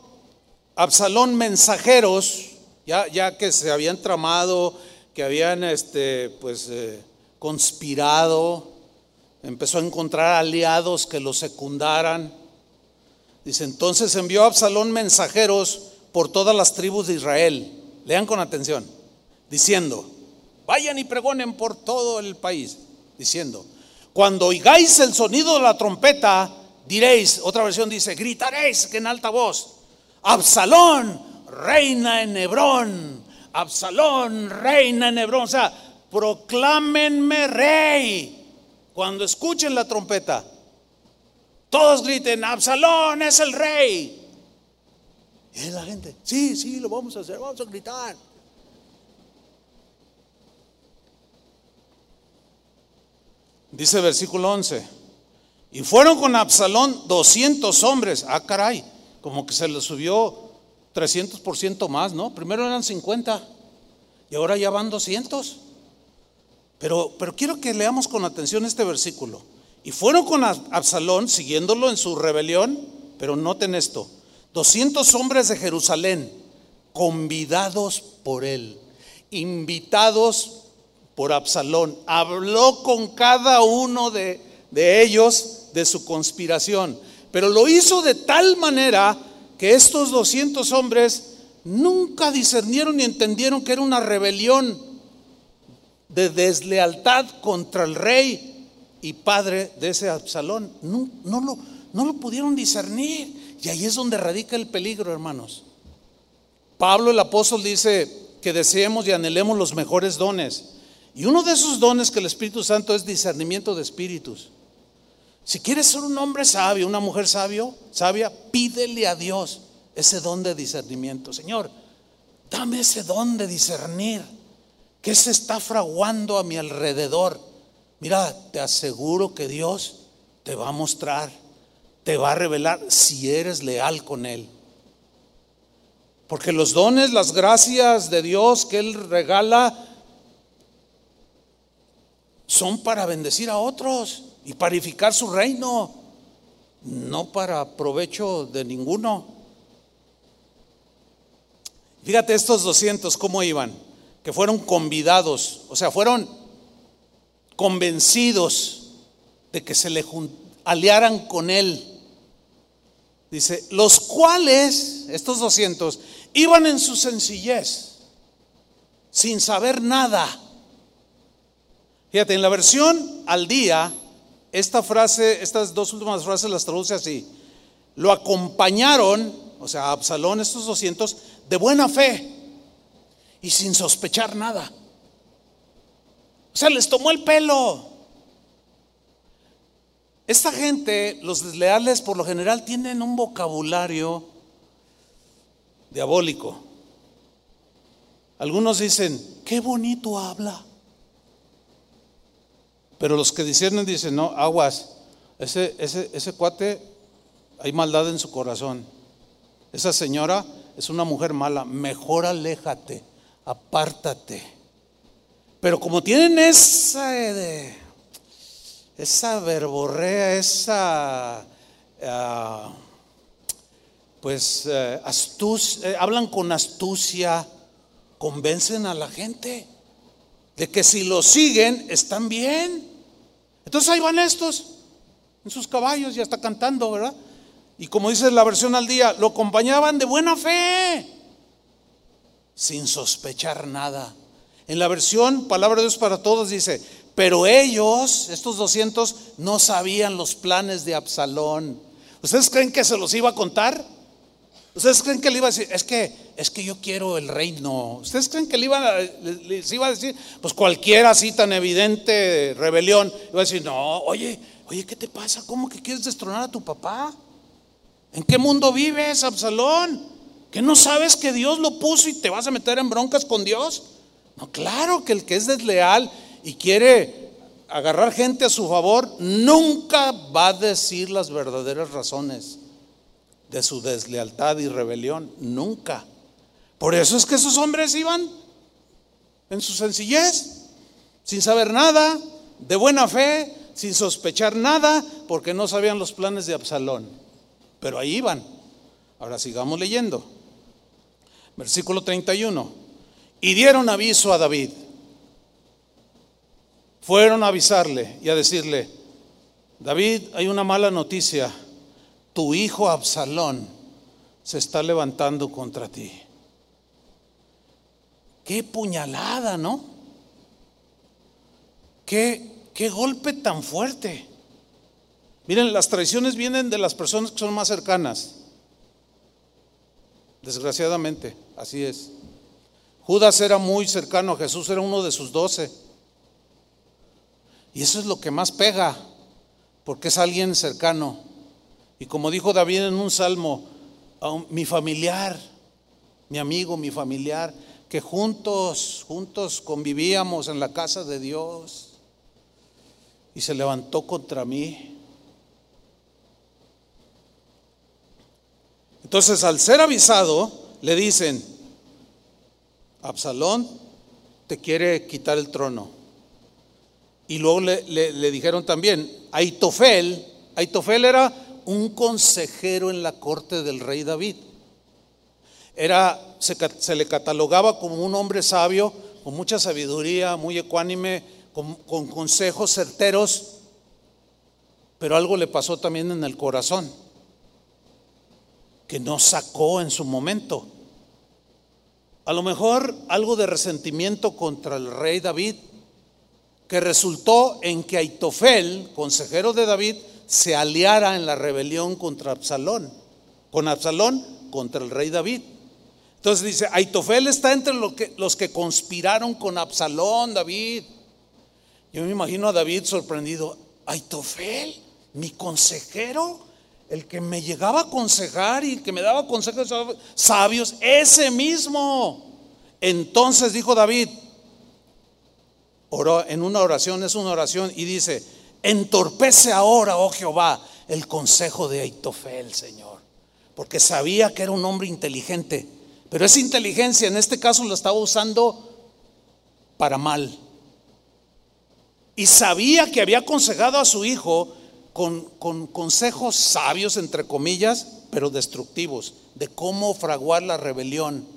Absalón mensajeros, ya, ya que se habían tramado, que habían este, pues, eh, conspirado, empezó a encontrar aliados que lo secundaran. Dice, entonces envió Absalón mensajeros por todas las tribus de Israel. Lean con atención, diciendo, vayan y pregonen por todo el país diciendo, cuando oigáis el sonido de la trompeta, diréis, otra versión dice, gritaréis que en alta voz, Absalón reina en Hebrón, Absalón reina en Hebrón, o sea, proclámenme rey cuando escuchen la trompeta. Todos griten, Absalón es el rey. Y la gente, sí, sí, lo vamos a hacer, vamos a gritar. Dice versículo 11. Y fueron con Absalón 200 hombres. Ah, caray, como que se le subió 300% más, ¿no? Primero eran 50 y ahora ya van 200. Pero, pero quiero que leamos con atención este versículo. Y fueron con Absalón, siguiéndolo en su rebelión, pero noten esto, 200 hombres de Jerusalén, convidados por él, invitados por Absalón. Habló con cada uno de, ellos de su conspiración, pero lo hizo de tal manera que estos 200 hombres nunca discernieron ni entendieron que era una rebelión de deslealtad contra el rey y padre de ese Absalón. No, lo, no lo pudieron discernir. Y ahí es donde radica el peligro, hermanos. Pablo el apóstol dice que deseemos y anhelemos los mejores dones. Y uno de esos dones que el Espíritu Santo es discernimiento de espíritus. Si quieres ser un hombre sabio, una mujer sabio, sabia, pídele a Dios ese don de discernimiento. Señor, dame ese don de discernir. ¿Qué se está fraguando a mi alrededor? Mira, te aseguro que Dios te va a mostrar, te va a revelar si eres leal con Él. Porque los dones, las gracias de Dios que Él regala, son para bendecir a otros y parificar su reino, no para provecho de ninguno. Fíjate estos 200 cómo iban. que fueron convidados, o sea, fueron convencidos de que se le aliaran con él. Dice, los cuales, estos 200, iban en su sencillez, sin saber nada. Fíjate, en la versión al día, esta frase, estas dos últimas frases las traduce así. Lo acompañaron, o sea, Absalón, estos 200, de buena fe y sin sospechar nada. O sea, les tomó el pelo. Esta gente, los desleales por lo general tienen un vocabulario diabólico. Algunos dicen, qué bonito habla. Pero los que disciernen dicen, no, aguas, ese, ese, ese cuate, hay maldad en su corazón. Esa señora es una mujer mala, mejor aléjate apártate. Pero como tienen esa, eh, esa verborrea, esa, ah, pues, eh, eh, hablan con astucia, convencen a la gente de que si lo siguen están bien. Entonces ahí van estos en sus caballos, ya está cantando, ¿verdad? Y como dice la versión al día, lo acompañaban de buena fe sin sospechar nada. En la versión Palabra de Dios para Todos dice, pero ellos, estos 200, no sabían los planes de Absalón. ¿Ustedes creen que se los iba a contar? ¿Ustedes creen que le iba a decir, es que, es que yo quiero el reino? ¿Ustedes creen que le iba les iba a decir, pues cualquiera así tan evidente rebelión, iba a decir, no, oye, oye, ¿qué te pasa? ¿Cómo que quieres destronar a tu papá? ¿En qué mundo vives, Absalón? ¿Que no sabes que Dios lo puso y te vas a meter en broncas con Dios? No, claro que el que es desleal y quiere agarrar gente a su favor, nunca va a decir las verdaderas razones de su deslealtad y rebelión. Nunca. Por eso es que esos hombres iban en su sencillez, sin saber nada, de buena fe, sin sospechar nada, porque no sabían los planes de Absalón. Pero ahí iban. Ahora sigamos leyendo. Versículo 31. Y dieron aviso a David. Fueron a avisarle y a decirle, David, hay una mala noticia. Tu hijo Absalón se está levantando contra ti. Qué puñalada, ¿no? Qué, qué golpe tan fuerte. Miren, las traiciones vienen de las personas que son más cercanas. Desgraciadamente. Así es. Judas era muy cercano a Jesús, era uno de sus doce. Y eso es lo que más pega, porque es alguien cercano. Y como dijo David en un salmo, mi familiar, mi amigo, mi familiar, que juntos, juntos convivíamos en la casa de Dios y se levantó contra mí. Entonces, al ser avisado, le dicen, Absalón te quiere quitar el trono. Y luego le, dijeron también, Aitofel, Aitofel era un consejero en la corte del rey David. Era, se, le catalogaba como un hombre sabio, con mucha sabiduría, muy ecuánime, con, con consejos certeros, pero algo le pasó también en el corazón que no sacó en su momento. A lo mejor algo de resentimiento contra el rey David, que resultó en que Aitofel, consejero de David, se aliara en la rebelión contra Absalón, con Absalón contra el rey David. Entonces dice, Aitofel está entre los que, conspiraron con Absalón, David. Yo me imagino a David sorprendido, Aitofel, mi consejero, el que me llegaba a aconsejar y que me daba consejos sabios, ese mismo. Entonces dijo David, oró en una oración, es una oración, y dice, entorpece ahora, oh Jehová, el consejo de Aitofel, Señor. Porque sabía que era un hombre inteligente, pero esa inteligencia en este caso la estaba usando para mal. Y sabía que había aconsejado a su hijo con, consejos sabios, entre comillas, pero destructivos, de cómo fraguar la rebelión.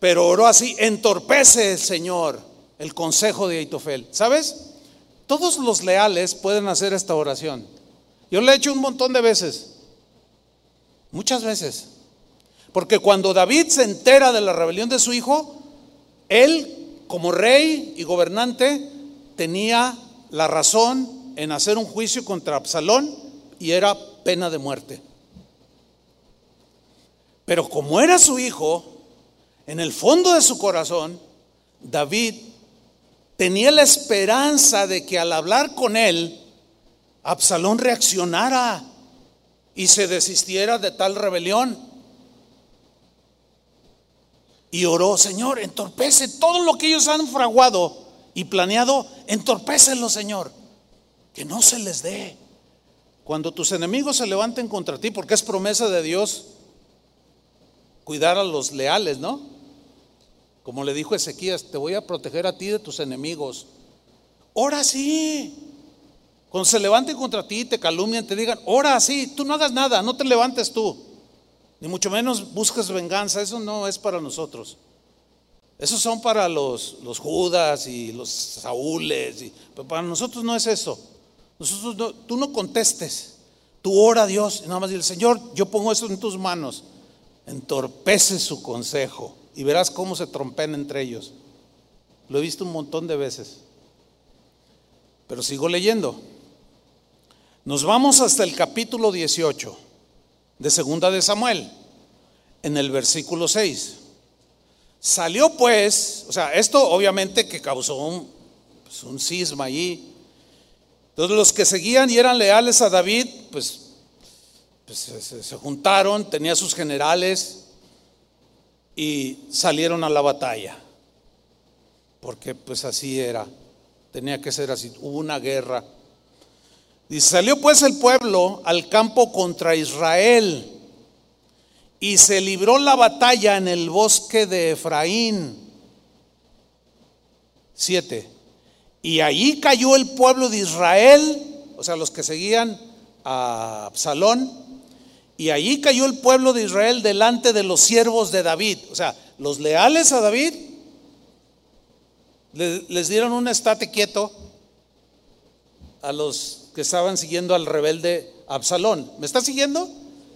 Pero oró así, entorpece Señor el consejo de Aitofel. ¿Sabes? Todos los leales pueden hacer esta oración. Yo le he hecho un montón de veces. Muchas veces. Porque cuando David se entera de la rebelión de su hijo, él, como rey y gobernante, tenía la razón en hacer un juicio contra Absalón y era pena de muerte. Pero como era su hijo, en el fondo de su corazón, David tenía la esperanza de que al hablar con él, Absalón reaccionara y se desistiera de tal rebelión. Y oró, Señor, entorpece todo lo que ellos han fraguado y planeado, entorpécelo, Señor, que no se les dé. Cuando tus enemigos se levanten contra ti, porque es promesa de Dios cuidar a los leales, ¿no? Como le dijo Ezequías, te voy a proteger a ti de tus enemigos. Ora sí. Cuando se levanten contra ti, te calumnian, te digan, ora sí, tú no hagas nada, no te levantes tú. Ni mucho menos busques venganza, eso no es para nosotros. Esos son para los, los Judas y los Saúles. Y, pero para nosotros no es eso. Nosotros tú no contestes. Tú ora a Dios y nada más dile, Señor, yo pongo eso en tus manos. Entorpece su consejo y verás cómo se trompen entre ellos. Lo he visto un montón de veces. Pero sigo leyendo. Nos vamos hasta el capítulo 18 de Segunda de Samuel, en el versículo 6. Salió pues, o sea, esto obviamente que causó un, pues, cisma allí. Entonces los que seguían y eran leales a David, pues, pues se, se juntaron, tenía sus generales y salieron a la batalla. Porque pues así era, tenía que ser así, hubo una guerra. Y salió pues el pueblo al campo contra Israel y se libró la batalla en el bosque de Efraín. Siete. Y allí cayó el pueblo de Israel, o sea, los que seguían a Absalón, y allí cayó el pueblo de Israel delante de los siervos de David. O sea, los leales a David les dieron un estate quieto a los que estaban siguiendo al rebelde Absalón. ¿Me está siguiendo?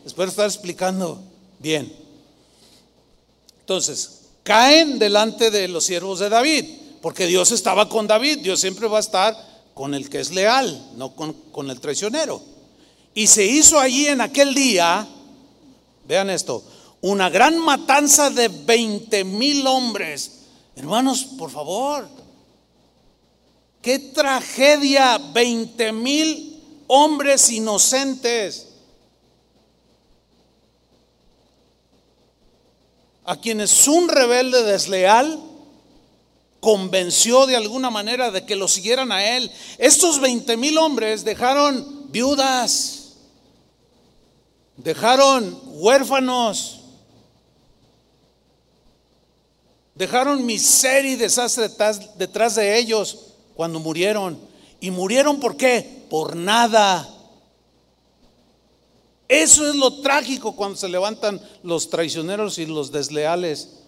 Espero estar explicando Bien. Entonces, caen delante de los siervos de David, porque Dios estaba con David, Dios siempre va a estar con el que es leal, no con, el traicionero. Y se hizo allí en aquel día, vean esto, una gran matanza de 20 mil hombres. Hermanos, por favor, qué tragedia, 20 mil hombres inocentes. a quienes un rebelde desleal convenció de alguna manera de que lo siguieran a él. Estos 20 mil hombres dejaron viudas, dejaron huérfanos, dejaron miseria y desastre detrás de ellos cuando murieron. ¿Y murieron por qué? Por nada. Eso es lo trágico cuando se levantan los traicioneros y los desleales.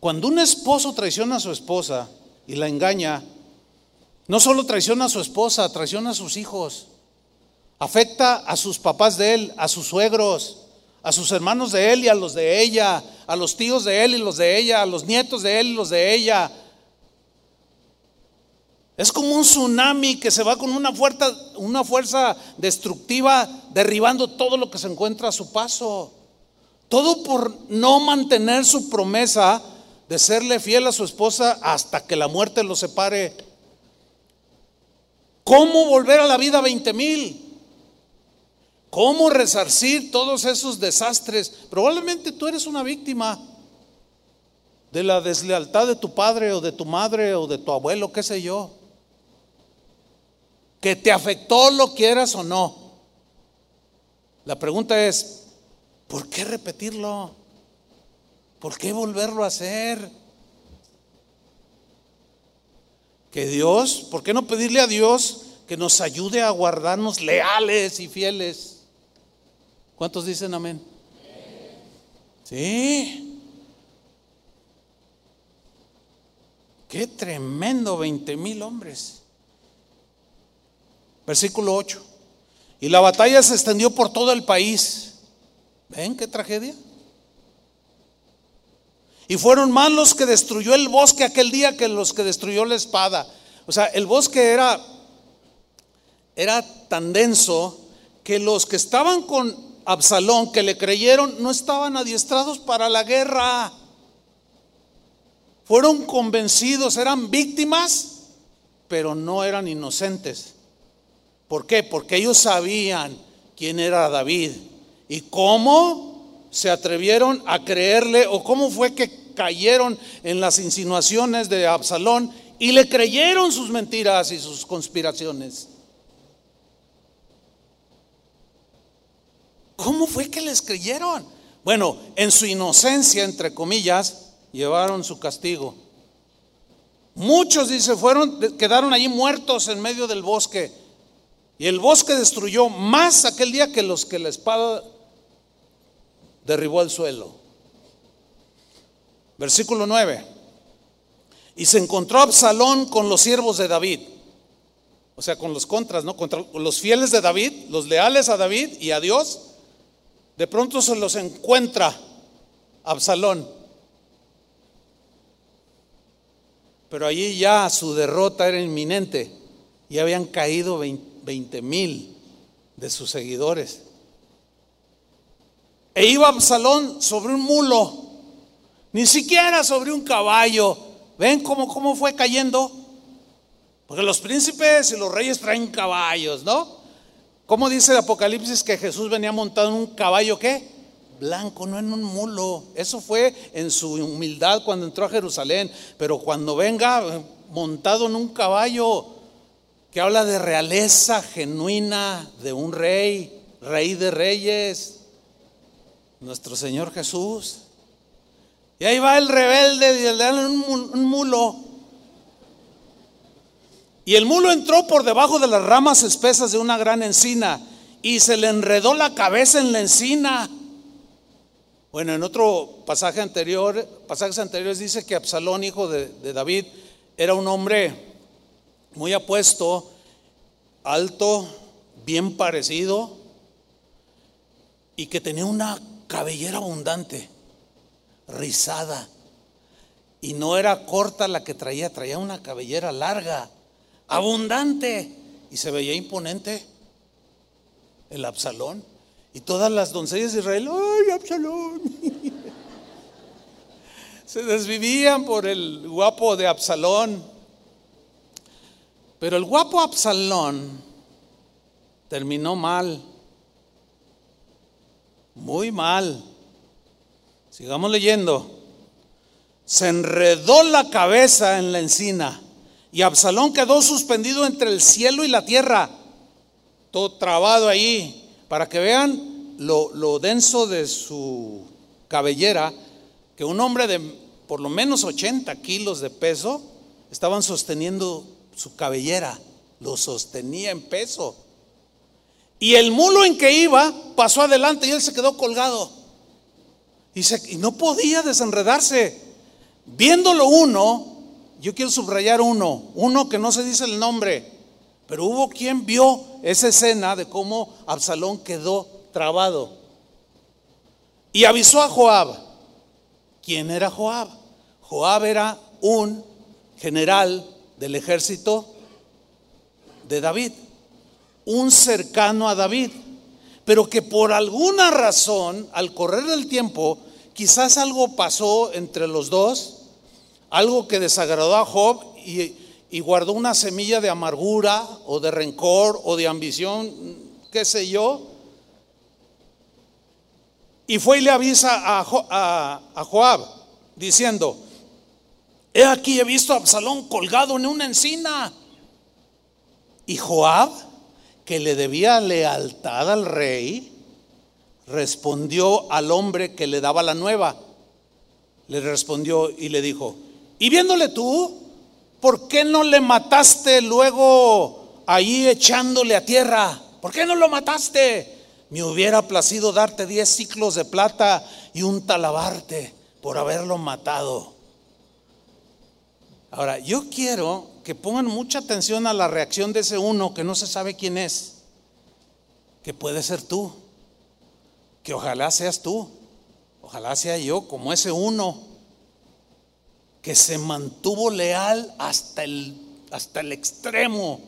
Cuando un esposo traiciona a su esposa y la engaña, no solo traiciona a su esposa, traiciona a sus hijos. Afecta a sus papás de él, a sus suegros, a sus hermanos de él y a los de ella, a los tíos de él y los de ella, a los nietos de él y los de ella, es como un tsunami que se va con una fuerza, una fuerza destructiva derribando todo lo que se encuentra a su paso. Todo por no mantener su promesa de serle fiel a su esposa hasta que la muerte lo separe. ¿Cómo volver a la vida 20 mil? ¿Cómo resarcir todos esos desastres? Probablemente tú eres una víctima de la deslealtad de tu padre o de tu madre o de tu abuelo, qué sé yo que te afectó, lo quieras o no. La pregunta es, ¿por qué repetirlo? ¿Por qué volverlo a hacer? Que Dios, ¿por qué no pedirle a Dios que nos ayude a guardarnos leales y fieles? ¿Cuántos dicen amén? Sí. Qué tremendo, 20 mil hombres. Versículo 8. Y la batalla se extendió por todo el país. ¿Ven qué tragedia? Y fueron más los que destruyó el bosque aquel día que los que destruyó la espada. O sea, el bosque era, era tan denso que los que estaban con Absalón, que le creyeron, no estaban adiestrados para la guerra. Fueron convencidos, eran víctimas, pero no eran inocentes. ¿Por qué? Porque ellos sabían quién era David y cómo se atrevieron a creerle o cómo fue que cayeron en las insinuaciones de Absalón y le creyeron sus mentiras y sus conspiraciones. ¿Cómo fue que les creyeron? Bueno, en su inocencia, entre comillas, llevaron su castigo. Muchos, dice, fueron, quedaron allí muertos en medio del bosque. Y el bosque destruyó más aquel día que los que la espada derribó al suelo. Versículo 9. Y se encontró Absalón con los siervos de David. O sea, con los contras, ¿no? Contra los fieles de David, los leales a David y a Dios. De pronto se los encuentra Absalón. Pero allí ya su derrota era inminente. Y habían caído 20 mil de sus seguidores. E iba Absalón sobre un mulo, ni siquiera sobre un caballo. ¿Ven cómo, cómo fue cayendo? Porque los príncipes y los reyes traen caballos, ¿no? ¿Cómo dice el Apocalipsis que Jesús venía montado en un caballo qué? Blanco, no en un mulo. Eso fue en su humildad cuando entró a Jerusalén. Pero cuando venga eh, montado en un caballo que habla de realeza genuina de un rey, rey de reyes, nuestro Señor Jesús. Y ahí va el rebelde y le dan un mulo. Y el mulo entró por debajo de las ramas espesas de una gran encina y se le enredó la cabeza en la encina. Bueno, en otro pasaje anterior, pasajes anteriores dice que Absalón, hijo de, de David, era un hombre muy apuesto, alto, bien parecido y que tenía una cabellera abundante, rizada. Y no era corta la que traía, traía una cabellera larga, abundante. Y se veía imponente el Absalón. Y todas las doncellas de Israel, ¡ay, Absalón! [laughs] se desvivían por el guapo de Absalón. Pero el guapo Absalón terminó mal. Muy mal. Sigamos leyendo. Se enredó la cabeza en la encina y Absalón quedó suspendido entre el cielo y la tierra, todo trabado ahí, para que vean lo, lo denso de su cabellera, que un hombre de por lo menos 80 kilos de peso estaban sosteniendo su cabellera, lo sostenía en peso. Y el mulo en que iba pasó adelante y él se quedó colgado. Y, y no podía desenredarse. Viéndolo uno, yo quiero subrayar uno, uno que no se dice el nombre, pero hubo quien vio esa escena de cómo Absalón quedó trabado. Y avisó a Joab. ¿Quién era Joab? Joab era un general del ejército de David un cercano a David, pero que por alguna razón, al correr del tiempo, quizás algo pasó entre los dos, algo que desagradó a Job y, guardó una semilla de amargura o de rencor o de ambición, qué sé yo. Y fue y le avisa a, a Joab diciendo, he aquí he visto a Absalón colgado en una encina. Y Joab que le debía lealtad al rey, respondió al hombre que le daba la nueva. Le respondió y le dijo, y viéndole tú, ¿por qué no le mataste luego ahí echándole a tierra? ¿Por qué no lo mataste? Me hubiera placido darte diez ciclos de plata y un talabarte por haberlo matado. Ahora, yo quiero que pongan mucha atención a la reacción de ese uno que no se sabe quién es, que puede ser tú, que ojalá seas tú, ojalá sea yo como ese uno que se mantuvo leal hasta el, hasta el extremo.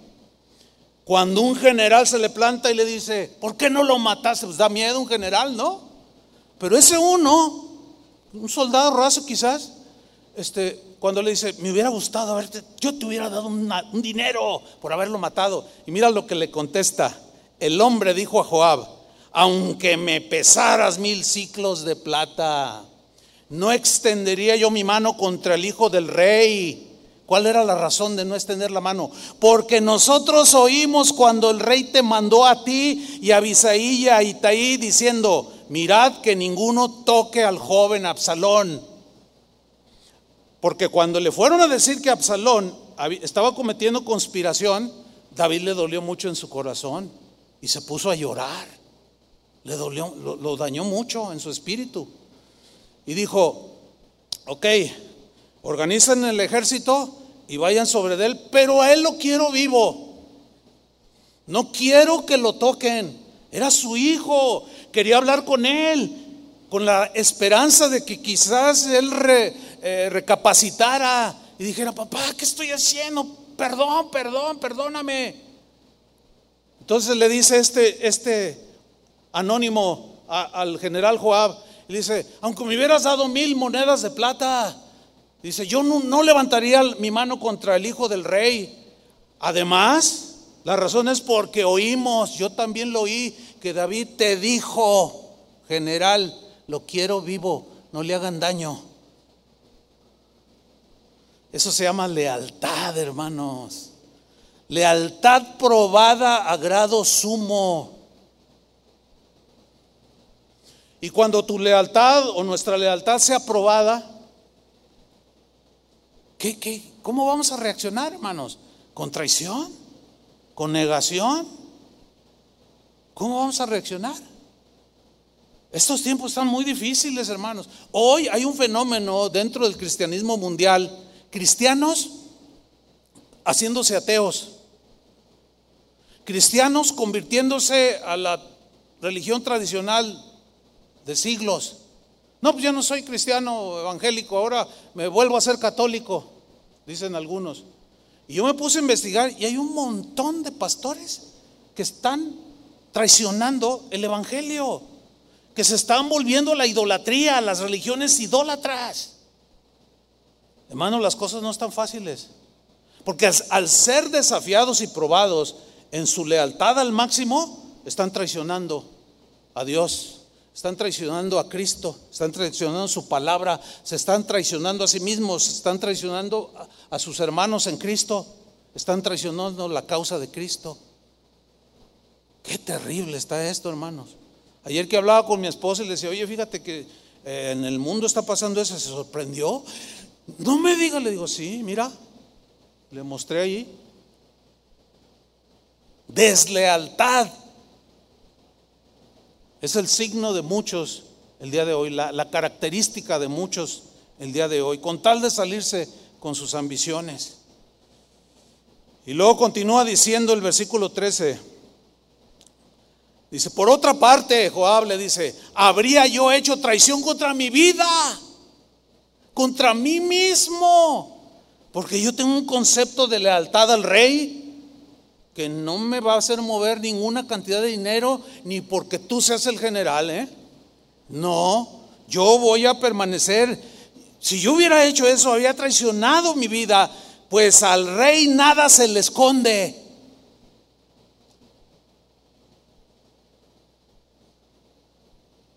Cuando un general se le planta y le dice, ¿por qué no lo mataste? Pues da miedo un general, ¿no? Pero ese uno, un soldado raso quizás, este, cuando le dice, me hubiera gustado haberte, yo te hubiera dado un dinero por haberlo matado. Y mira lo que le contesta. El hombre dijo a Joab, aunque me pesaras mil ciclos de plata, no extendería yo mi mano contra el hijo del rey. ¿Cuál era la razón de no extender la mano? Porque nosotros oímos cuando el rey te mandó a ti y a Abisaí y a Itaí diciendo, mirad que ninguno toque al joven Absalón porque cuando le fueron a decir que Absalón estaba cometiendo conspiración, David le dolió mucho en su corazón y se puso a llorar. Le dolió, lo, dañó mucho en su espíritu. Y dijo, ok, organizan el ejército y vayan sobre él, pero a él lo quiero vivo. No quiero que lo toquen. Era su hijo, quería hablar con él, con la esperanza de que quizás él eh, recapacitara y dijera, papá, ¿qué estoy haciendo? Perdón, perdón, perdóname. Entonces le dice este, este anónimo al general Joab, dice, aunque me hubieras dado mil monedas de plata, dice, yo no levantaría mi mano contra el hijo del rey. Además, la razón es porque oímos, yo también lo oí, que David te dijo, general, lo quiero vivo, no le hagan daño. Eso se llama lealtad, hermanos. Lealtad probada a grado sumo. Y cuando tu lealtad o nuestra lealtad sea probada, ¿qué, qué, cómo vamos a reaccionar, hermanos? ¿Con traición? ¿Con negación? ¿Cómo vamos a reaccionar? Estos tiempos están muy difíciles, hermanos. Hoy hay un fenómeno dentro del cristianismo mundial cristianos haciéndose ateos, cristianos convirtiéndose a la religión tradicional de siglos. No, pues yo no soy cristiano evangélico, ahora me vuelvo a ser católico, dicen algunos. Y yo me puse a investigar y hay un montón de pastores que están traicionando el evangelio, que se están volviendo a la idolatría, a las religiones idólatras. Hermanos, las cosas no están fáciles. Porque al, ser desafiados y probados en su lealtad al máximo, están traicionando a Dios, están traicionando a Cristo, están traicionando su palabra, se están traicionando a sí mismos, están traicionando a, sus hermanos en Cristo, están traicionando la causa de Cristo. Qué terrible está esto, hermanos. Ayer que hablaba con mi esposa y le decía, oye, fíjate que eh, en el mundo está pasando eso, se sorprendió. No me diga, le digo, sí, mira, le mostré allí. Deslealtad. Es el signo de muchos el día de hoy, la, característica de muchos el día de hoy, con tal de salirse con sus ambiciones. Y luego continúa diciendo el versículo 13. Dice, por otra parte, Joab le dice, habría yo hecho traición contra mi vida contra mí mismo. Porque yo tengo un concepto de lealtad al rey que no me va a hacer mover ninguna cantidad de dinero ni porque tú seas el general, ¿eh? No, yo voy a permanecer. Si yo hubiera hecho eso, había traicionado mi vida, pues al rey nada se le esconde.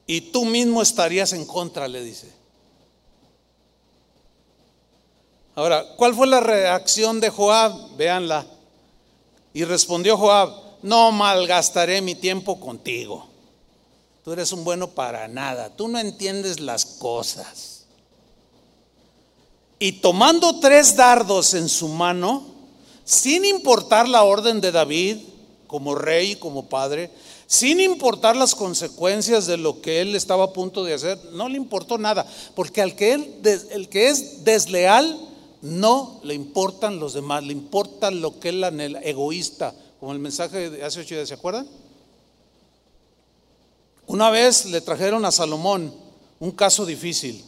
Y tú mismo estarías en contra, le dice. Ahora, ¿cuál fue la reacción de Joab? Véanla. Y respondió Joab, no malgastaré mi tiempo contigo. Tú eres un bueno para nada, tú no entiendes las cosas. Y tomando tres dardos en su mano, sin importar la orden de David como rey como padre, sin importar las consecuencias de lo que él estaba a punto de hacer, no le importó nada, porque al que él, el que es desleal, No le importan los demás, le importa lo que él anhela, egoísta, como el mensaje de hace ocho días, ¿se acuerdan? Una vez le trajeron a Salomón un caso difícil.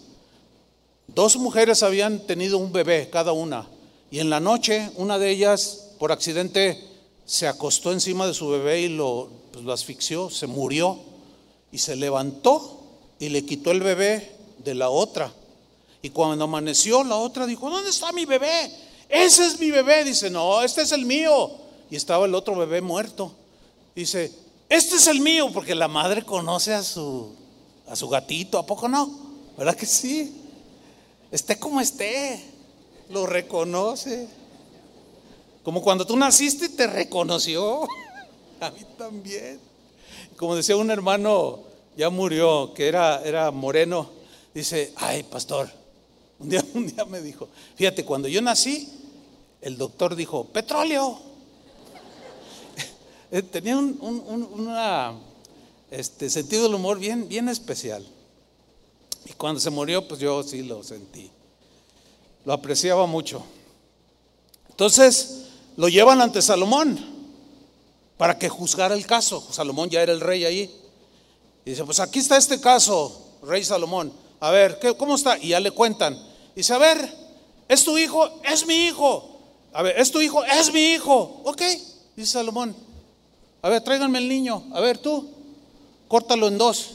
Dos mujeres habían tenido un bebé cada una y en la noche una de ellas por accidente se acostó encima de su bebé y lo, pues, lo asfixió, se murió y se levantó y le quitó el bebé de la otra. Y cuando amaneció, la otra dijo, ¿dónde está mi bebé? Ese es mi bebé. Dice, no, este es el mío. Y estaba el otro bebé muerto. Dice, este es el mío, porque la madre conoce a su, a su gatito, ¿a poco no? ¿Verdad que sí? Esté como esté, lo reconoce. Como cuando tú naciste te reconoció. [laughs] A mí también. Como decía un hermano, ya murió, que era, era moreno, dice, ay, pastor, un día, un día me dijo, fíjate, cuando yo nací, el doctor dijo, petróleo. [laughs] Eh, tenía un, una, este, sentido del humor bien, bien especial. Y cuando se murió, pues yo sí lo sentí. Lo apreciaba mucho. Entonces, lo llevan ante Salomón para que juzgara el caso. Salomón ya era el rey ahí. Y dice, pues aquí está este caso, rey Salomón. A ver, ¿qué, ¿cómo está? Y ya le cuentan. Dice, a ver, ¿es tu hijo? Es mi hijo. A ver, ¿es tu hijo? Es mi hijo. Ok, dice Salomón. A ver, tráiganme el niño. A ver, tú, córtalo en dos.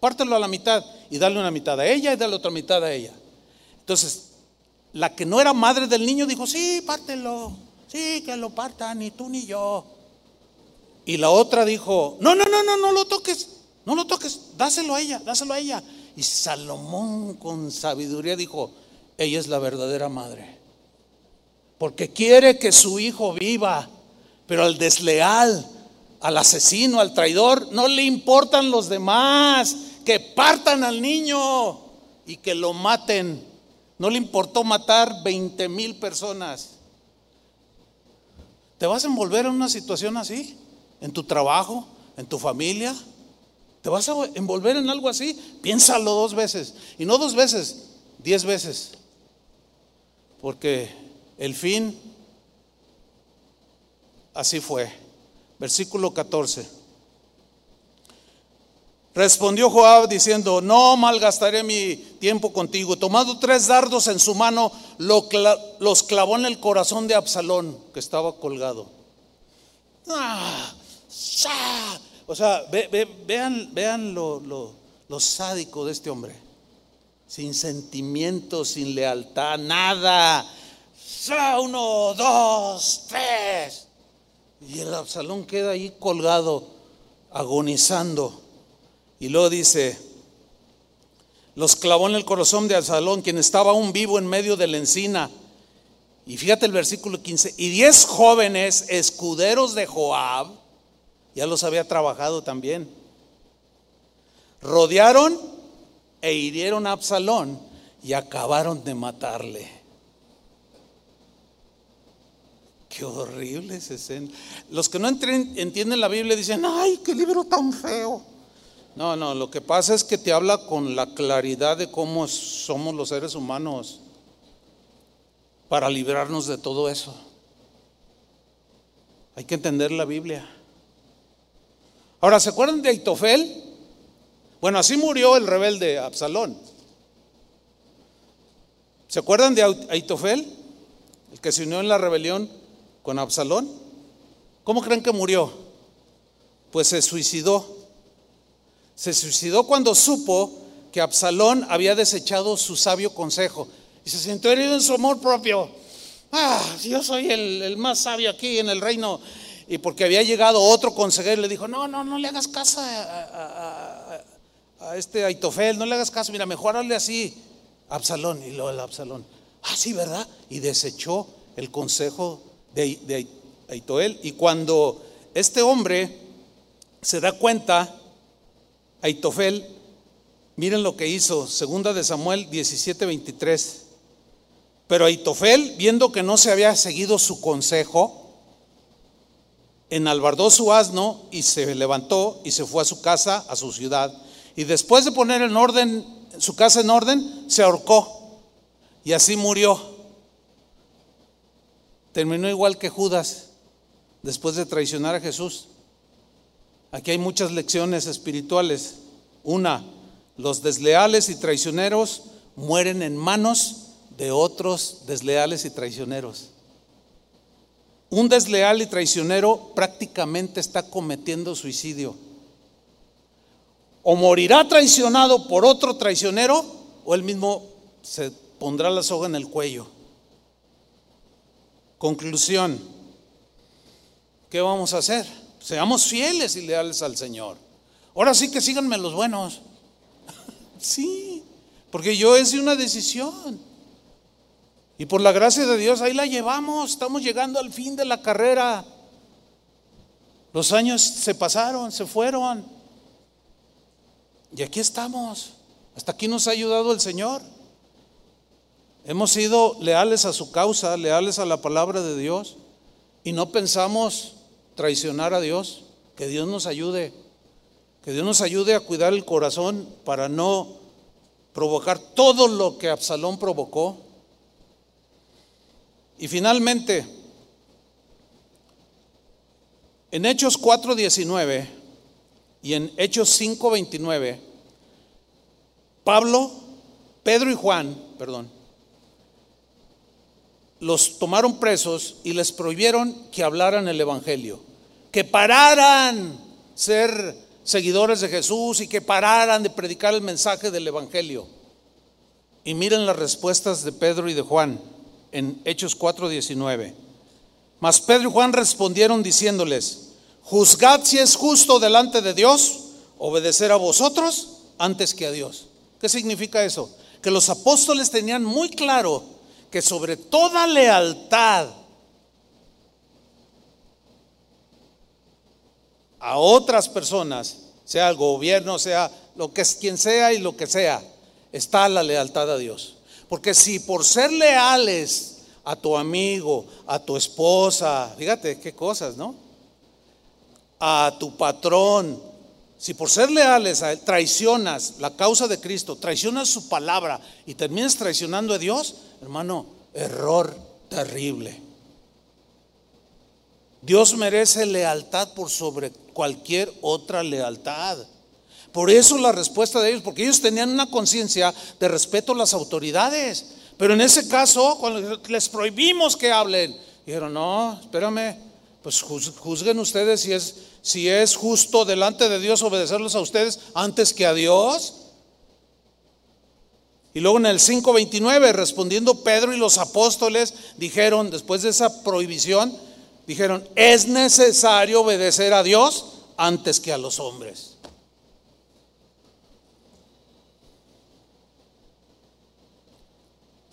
Pártelo a la mitad y dale una mitad a ella y dale otra mitad a ella. Entonces, la que no era madre del niño dijo, sí, pártelo. Sí, que lo partan, ni tú ni yo. Y la otra dijo, no, no, no, no, no lo toques. No lo toques, dáselo a ella, dáselo a ella. Y Salomón con sabiduría dijo, ella es la verdadera madre. Porque quiere que su hijo viva, pero al desleal, al asesino, al traidor, no le importan los demás. Que partan al niño y que lo maten. No le importó matar 20 mil personas. ¿Te vas a envolver en una situación así? ¿En tu trabajo? ¿En tu familia? ¿Te vas a envolver en algo así? Piénsalo dos veces. Y no dos veces, diez veces. Porque el fin así fue. Versículo 14. Respondió Joab diciendo, no malgastaré mi tiempo contigo. Tomando tres dardos en su mano, los clavó en el corazón de Absalón, que estaba colgado. ¡Ah! O sea, vean, vean lo, lo, sádico de este hombre. Sin sentimientos, sin lealtad, nada. Uno, dos, tres. Y el Absalón queda ahí colgado, agonizando. Y luego dice, los clavó en el corazón de Absalón, quien estaba aún vivo en medio de la encina. Y fíjate el versículo 15, y diez jóvenes escuderos de Joab, ya los había trabajado también. Rodearon e hirieron a Absalón y acabaron de matarle. Qué horrible esa escena. Los que no entienden la Biblia dicen, ay, qué libro tan feo. No, no, lo que pasa es que te habla con la claridad de cómo somos los seres humanos para librarnos de todo eso. Hay que entender la Biblia. Ahora, ¿se acuerdan de Aitofel? Bueno, así murió el rebelde Absalón. ¿Se acuerdan de Aitofel? El que se unió en la rebelión con Absalón. ¿Cómo creen que murió? Pues se suicidó. Se suicidó cuando supo que Absalón había desechado su sabio consejo y se sintió herido en su amor propio. Ah, yo soy el, el más sabio aquí en el reino y porque había llegado otro consejero le dijo, no, no, no le hagas caso a, este Aitofel, no le hagas caso, mira, mejor hazle así, Absalón, y luego el Absalón, ah, sí, ¿verdad? Y desechó el consejo de, de Aitofel. Y cuando este hombre se da cuenta, Aitofel, miren lo que hizo, segunda de Samuel 17, 23. Pero Aitofel, viendo que no se había seguido su consejo, enalbardó su asno y se levantó y se fue a su casa, a su ciudad. Y después de poner en orden, su casa en orden, se ahorcó. Y así murió. terminó igual que Judas después de traicionar a Jesús. Aquí hay muchas lecciones espirituales. Una, los desleales y traicioneros mueren en manos de otros desleales y traicioneros. Un desleal y traicionero prácticamente está cometiendo suicidio. O morirá traicionado por otro traicionero o él mismo se pondrá la soga en el cuello. Conclusión, ¿qué vamos a hacer? Seamos fieles y leales al Señor. Ahora sí que síganme los buenos. [laughs] sí, porque yo es una decisión. Y por la gracia de Dios ahí la llevamos, estamos llegando al fin de la carrera. Los años se pasaron, se fueron. Y aquí estamos. Hasta aquí nos ha ayudado el Señor. Hemos sido leales a su causa, leales a la palabra de Dios y no pensamos traicionar a Dios. Que Dios nos ayude, que Dios nos ayude a cuidar el corazón para no provocar todo lo que Absalón provocó. Y finalmente, en Hechos 4:19 y en Hechos 5:29, Pablo, Pedro y Juan, perdón, los tomaron presos y les prohibieron que hablaran el Evangelio, que pararan ser seguidores de Jesús y que pararan de predicar el mensaje del Evangelio. Y miren las respuestas de Pedro y de Juan en Hechos 4:19. Mas Pedro y Juan respondieron diciéndoles, juzgad si es justo delante de Dios obedecer a vosotros antes que a Dios. ¿Qué significa eso? Que los apóstoles tenían muy claro que sobre toda lealtad a otras personas, sea el gobierno, sea lo que es quien sea y lo que sea, está la lealtad a Dios. Porque si por ser leales a tu amigo, a tu esposa, fíjate qué cosas, ¿no? A tu patrón, si por ser leales a él traicionas la causa de Cristo, traicionas su palabra y terminas traicionando a Dios, hermano, error terrible. Dios merece lealtad por sobre cualquier otra lealtad. Por eso la respuesta de ellos, porque ellos tenían una conciencia de respeto a las autoridades. Pero en ese caso, cuando les prohibimos que hablen, dijeron, no, espérame, pues juzguen ustedes si es, si es justo delante de Dios obedecerlos a ustedes antes que a Dios. Y luego en el 5.29, respondiendo Pedro y los apóstoles, dijeron, después de esa prohibición, dijeron, es necesario obedecer a Dios antes que a los hombres.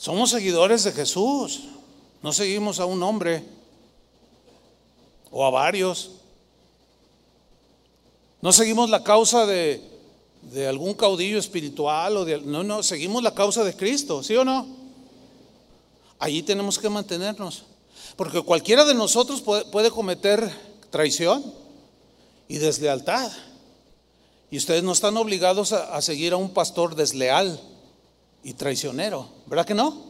Somos seguidores de Jesús, no seguimos a un hombre o a varios. No seguimos la causa de, algún caudillo espiritual o de no, no, seguimos la causa de Cristo, ¿sí o no? Allí tenemos que mantenernos, porque cualquiera de nosotros puede, cometer traición y deslealtad. Y ustedes no están obligados a seguir a un pastor desleal y traicionero. ¿Verdad que no?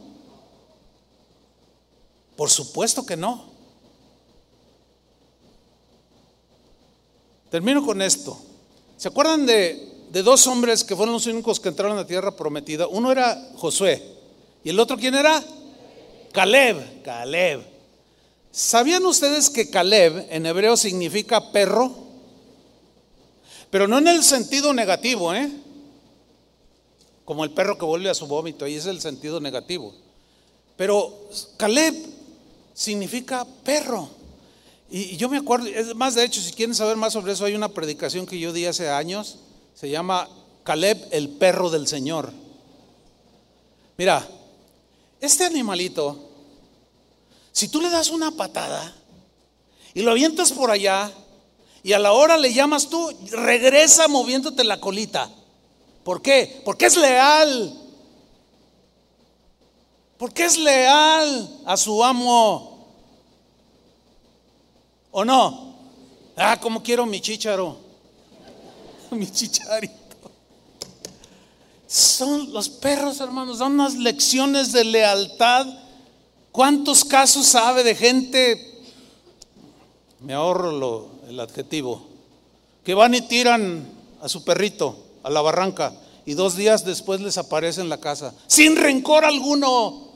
Por supuesto que no. Termino con esto. ¿Se acuerdan de, dos hombres que fueron los únicos que entraron a la tierra prometida? Uno era Josué. ¿Y el otro quién era? Caleb. Caleb. ¿Sabían ustedes que Caleb en hebreo significa perro? Pero no en el sentido negativo, ¿eh? Como el perro que vuelve a su vómito, ahí es el sentido negativo. Pero Caleb significa perro. Y yo me acuerdo, es más de hecho, si quieren saber más sobre eso, hay una predicación que yo di hace años, se llama Caleb el perro del Señor. Mira, este animalito, si tú le das una patada y lo avientas por allá y a la hora le llamas tú, regresa moviéndote la colita. ¿Por qué? Porque es leal. Porque es leal a su amo. ¿O no? Ah, como quiero mi chicharo. [laughs] mi chicharito. Son los perros, hermanos, dan unas lecciones de lealtad ¿Cuántos casos sabe de gente, me ahorro el adjetivo, que van y tiran a su perrito a la barranca y dos días después les aparece en la casa, sin rencor alguno,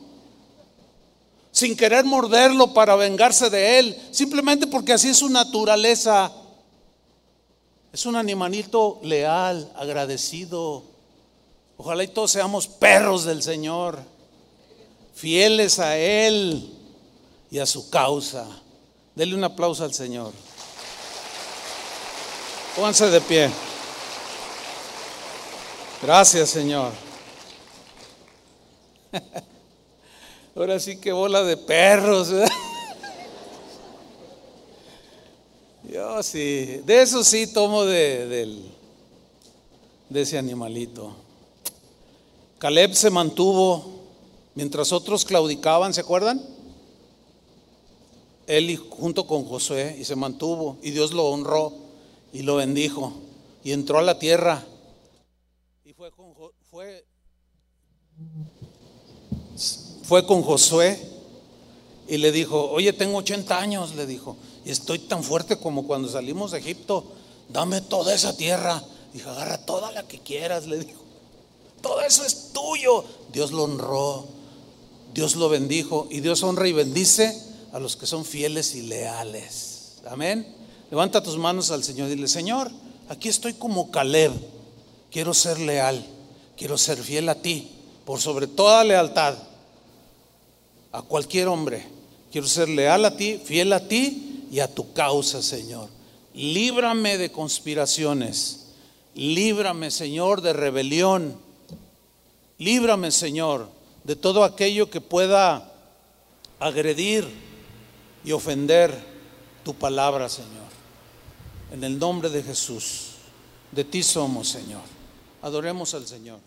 sin querer morderlo para vengarse de él, simplemente porque así es su naturaleza. Es un animalito leal, agradecido. Ojalá y todos seamos perros del Señor, fieles a Él y a su causa. Dele un aplauso al Señor. Pónganse de pie. Gracias, Señor. [laughs] Ahora sí que bola de perros. [laughs] Yo sí, de eso sí tomo de, de ese animalito. Caleb se mantuvo mientras otros claudicaban, ¿se acuerdan? Él junto con Josué y se mantuvo y Dios lo honró y lo bendijo y entró a la tierra fue con, Josué y le dijo, oye, tengo 80 años, le dijo, y estoy tan fuerte como cuando salimos de Egipto, dame toda esa tierra. Dijo, agarra toda la que quieras, le dijo. Todo eso es tuyo. Dios lo honró, Dios lo bendijo y Dios honra y bendice a los que son fieles y leales. Amén. Levanta tus manos al Señor y dile, Señor, aquí estoy como Caleb. Quiero ser leal, quiero ser fiel a ti, por sobre toda lealtad, a cualquier hombre. Quiero ser leal a ti, fiel a ti y a tu causa, Señor. Líbrame de conspiraciones. Líbrame, Señor, de rebelión. Líbrame, Señor, de todo aquello que pueda agredir y ofender tu palabra, Señor. En el nombre de Jesús, de ti somos, Señor. Adoremos al Señor.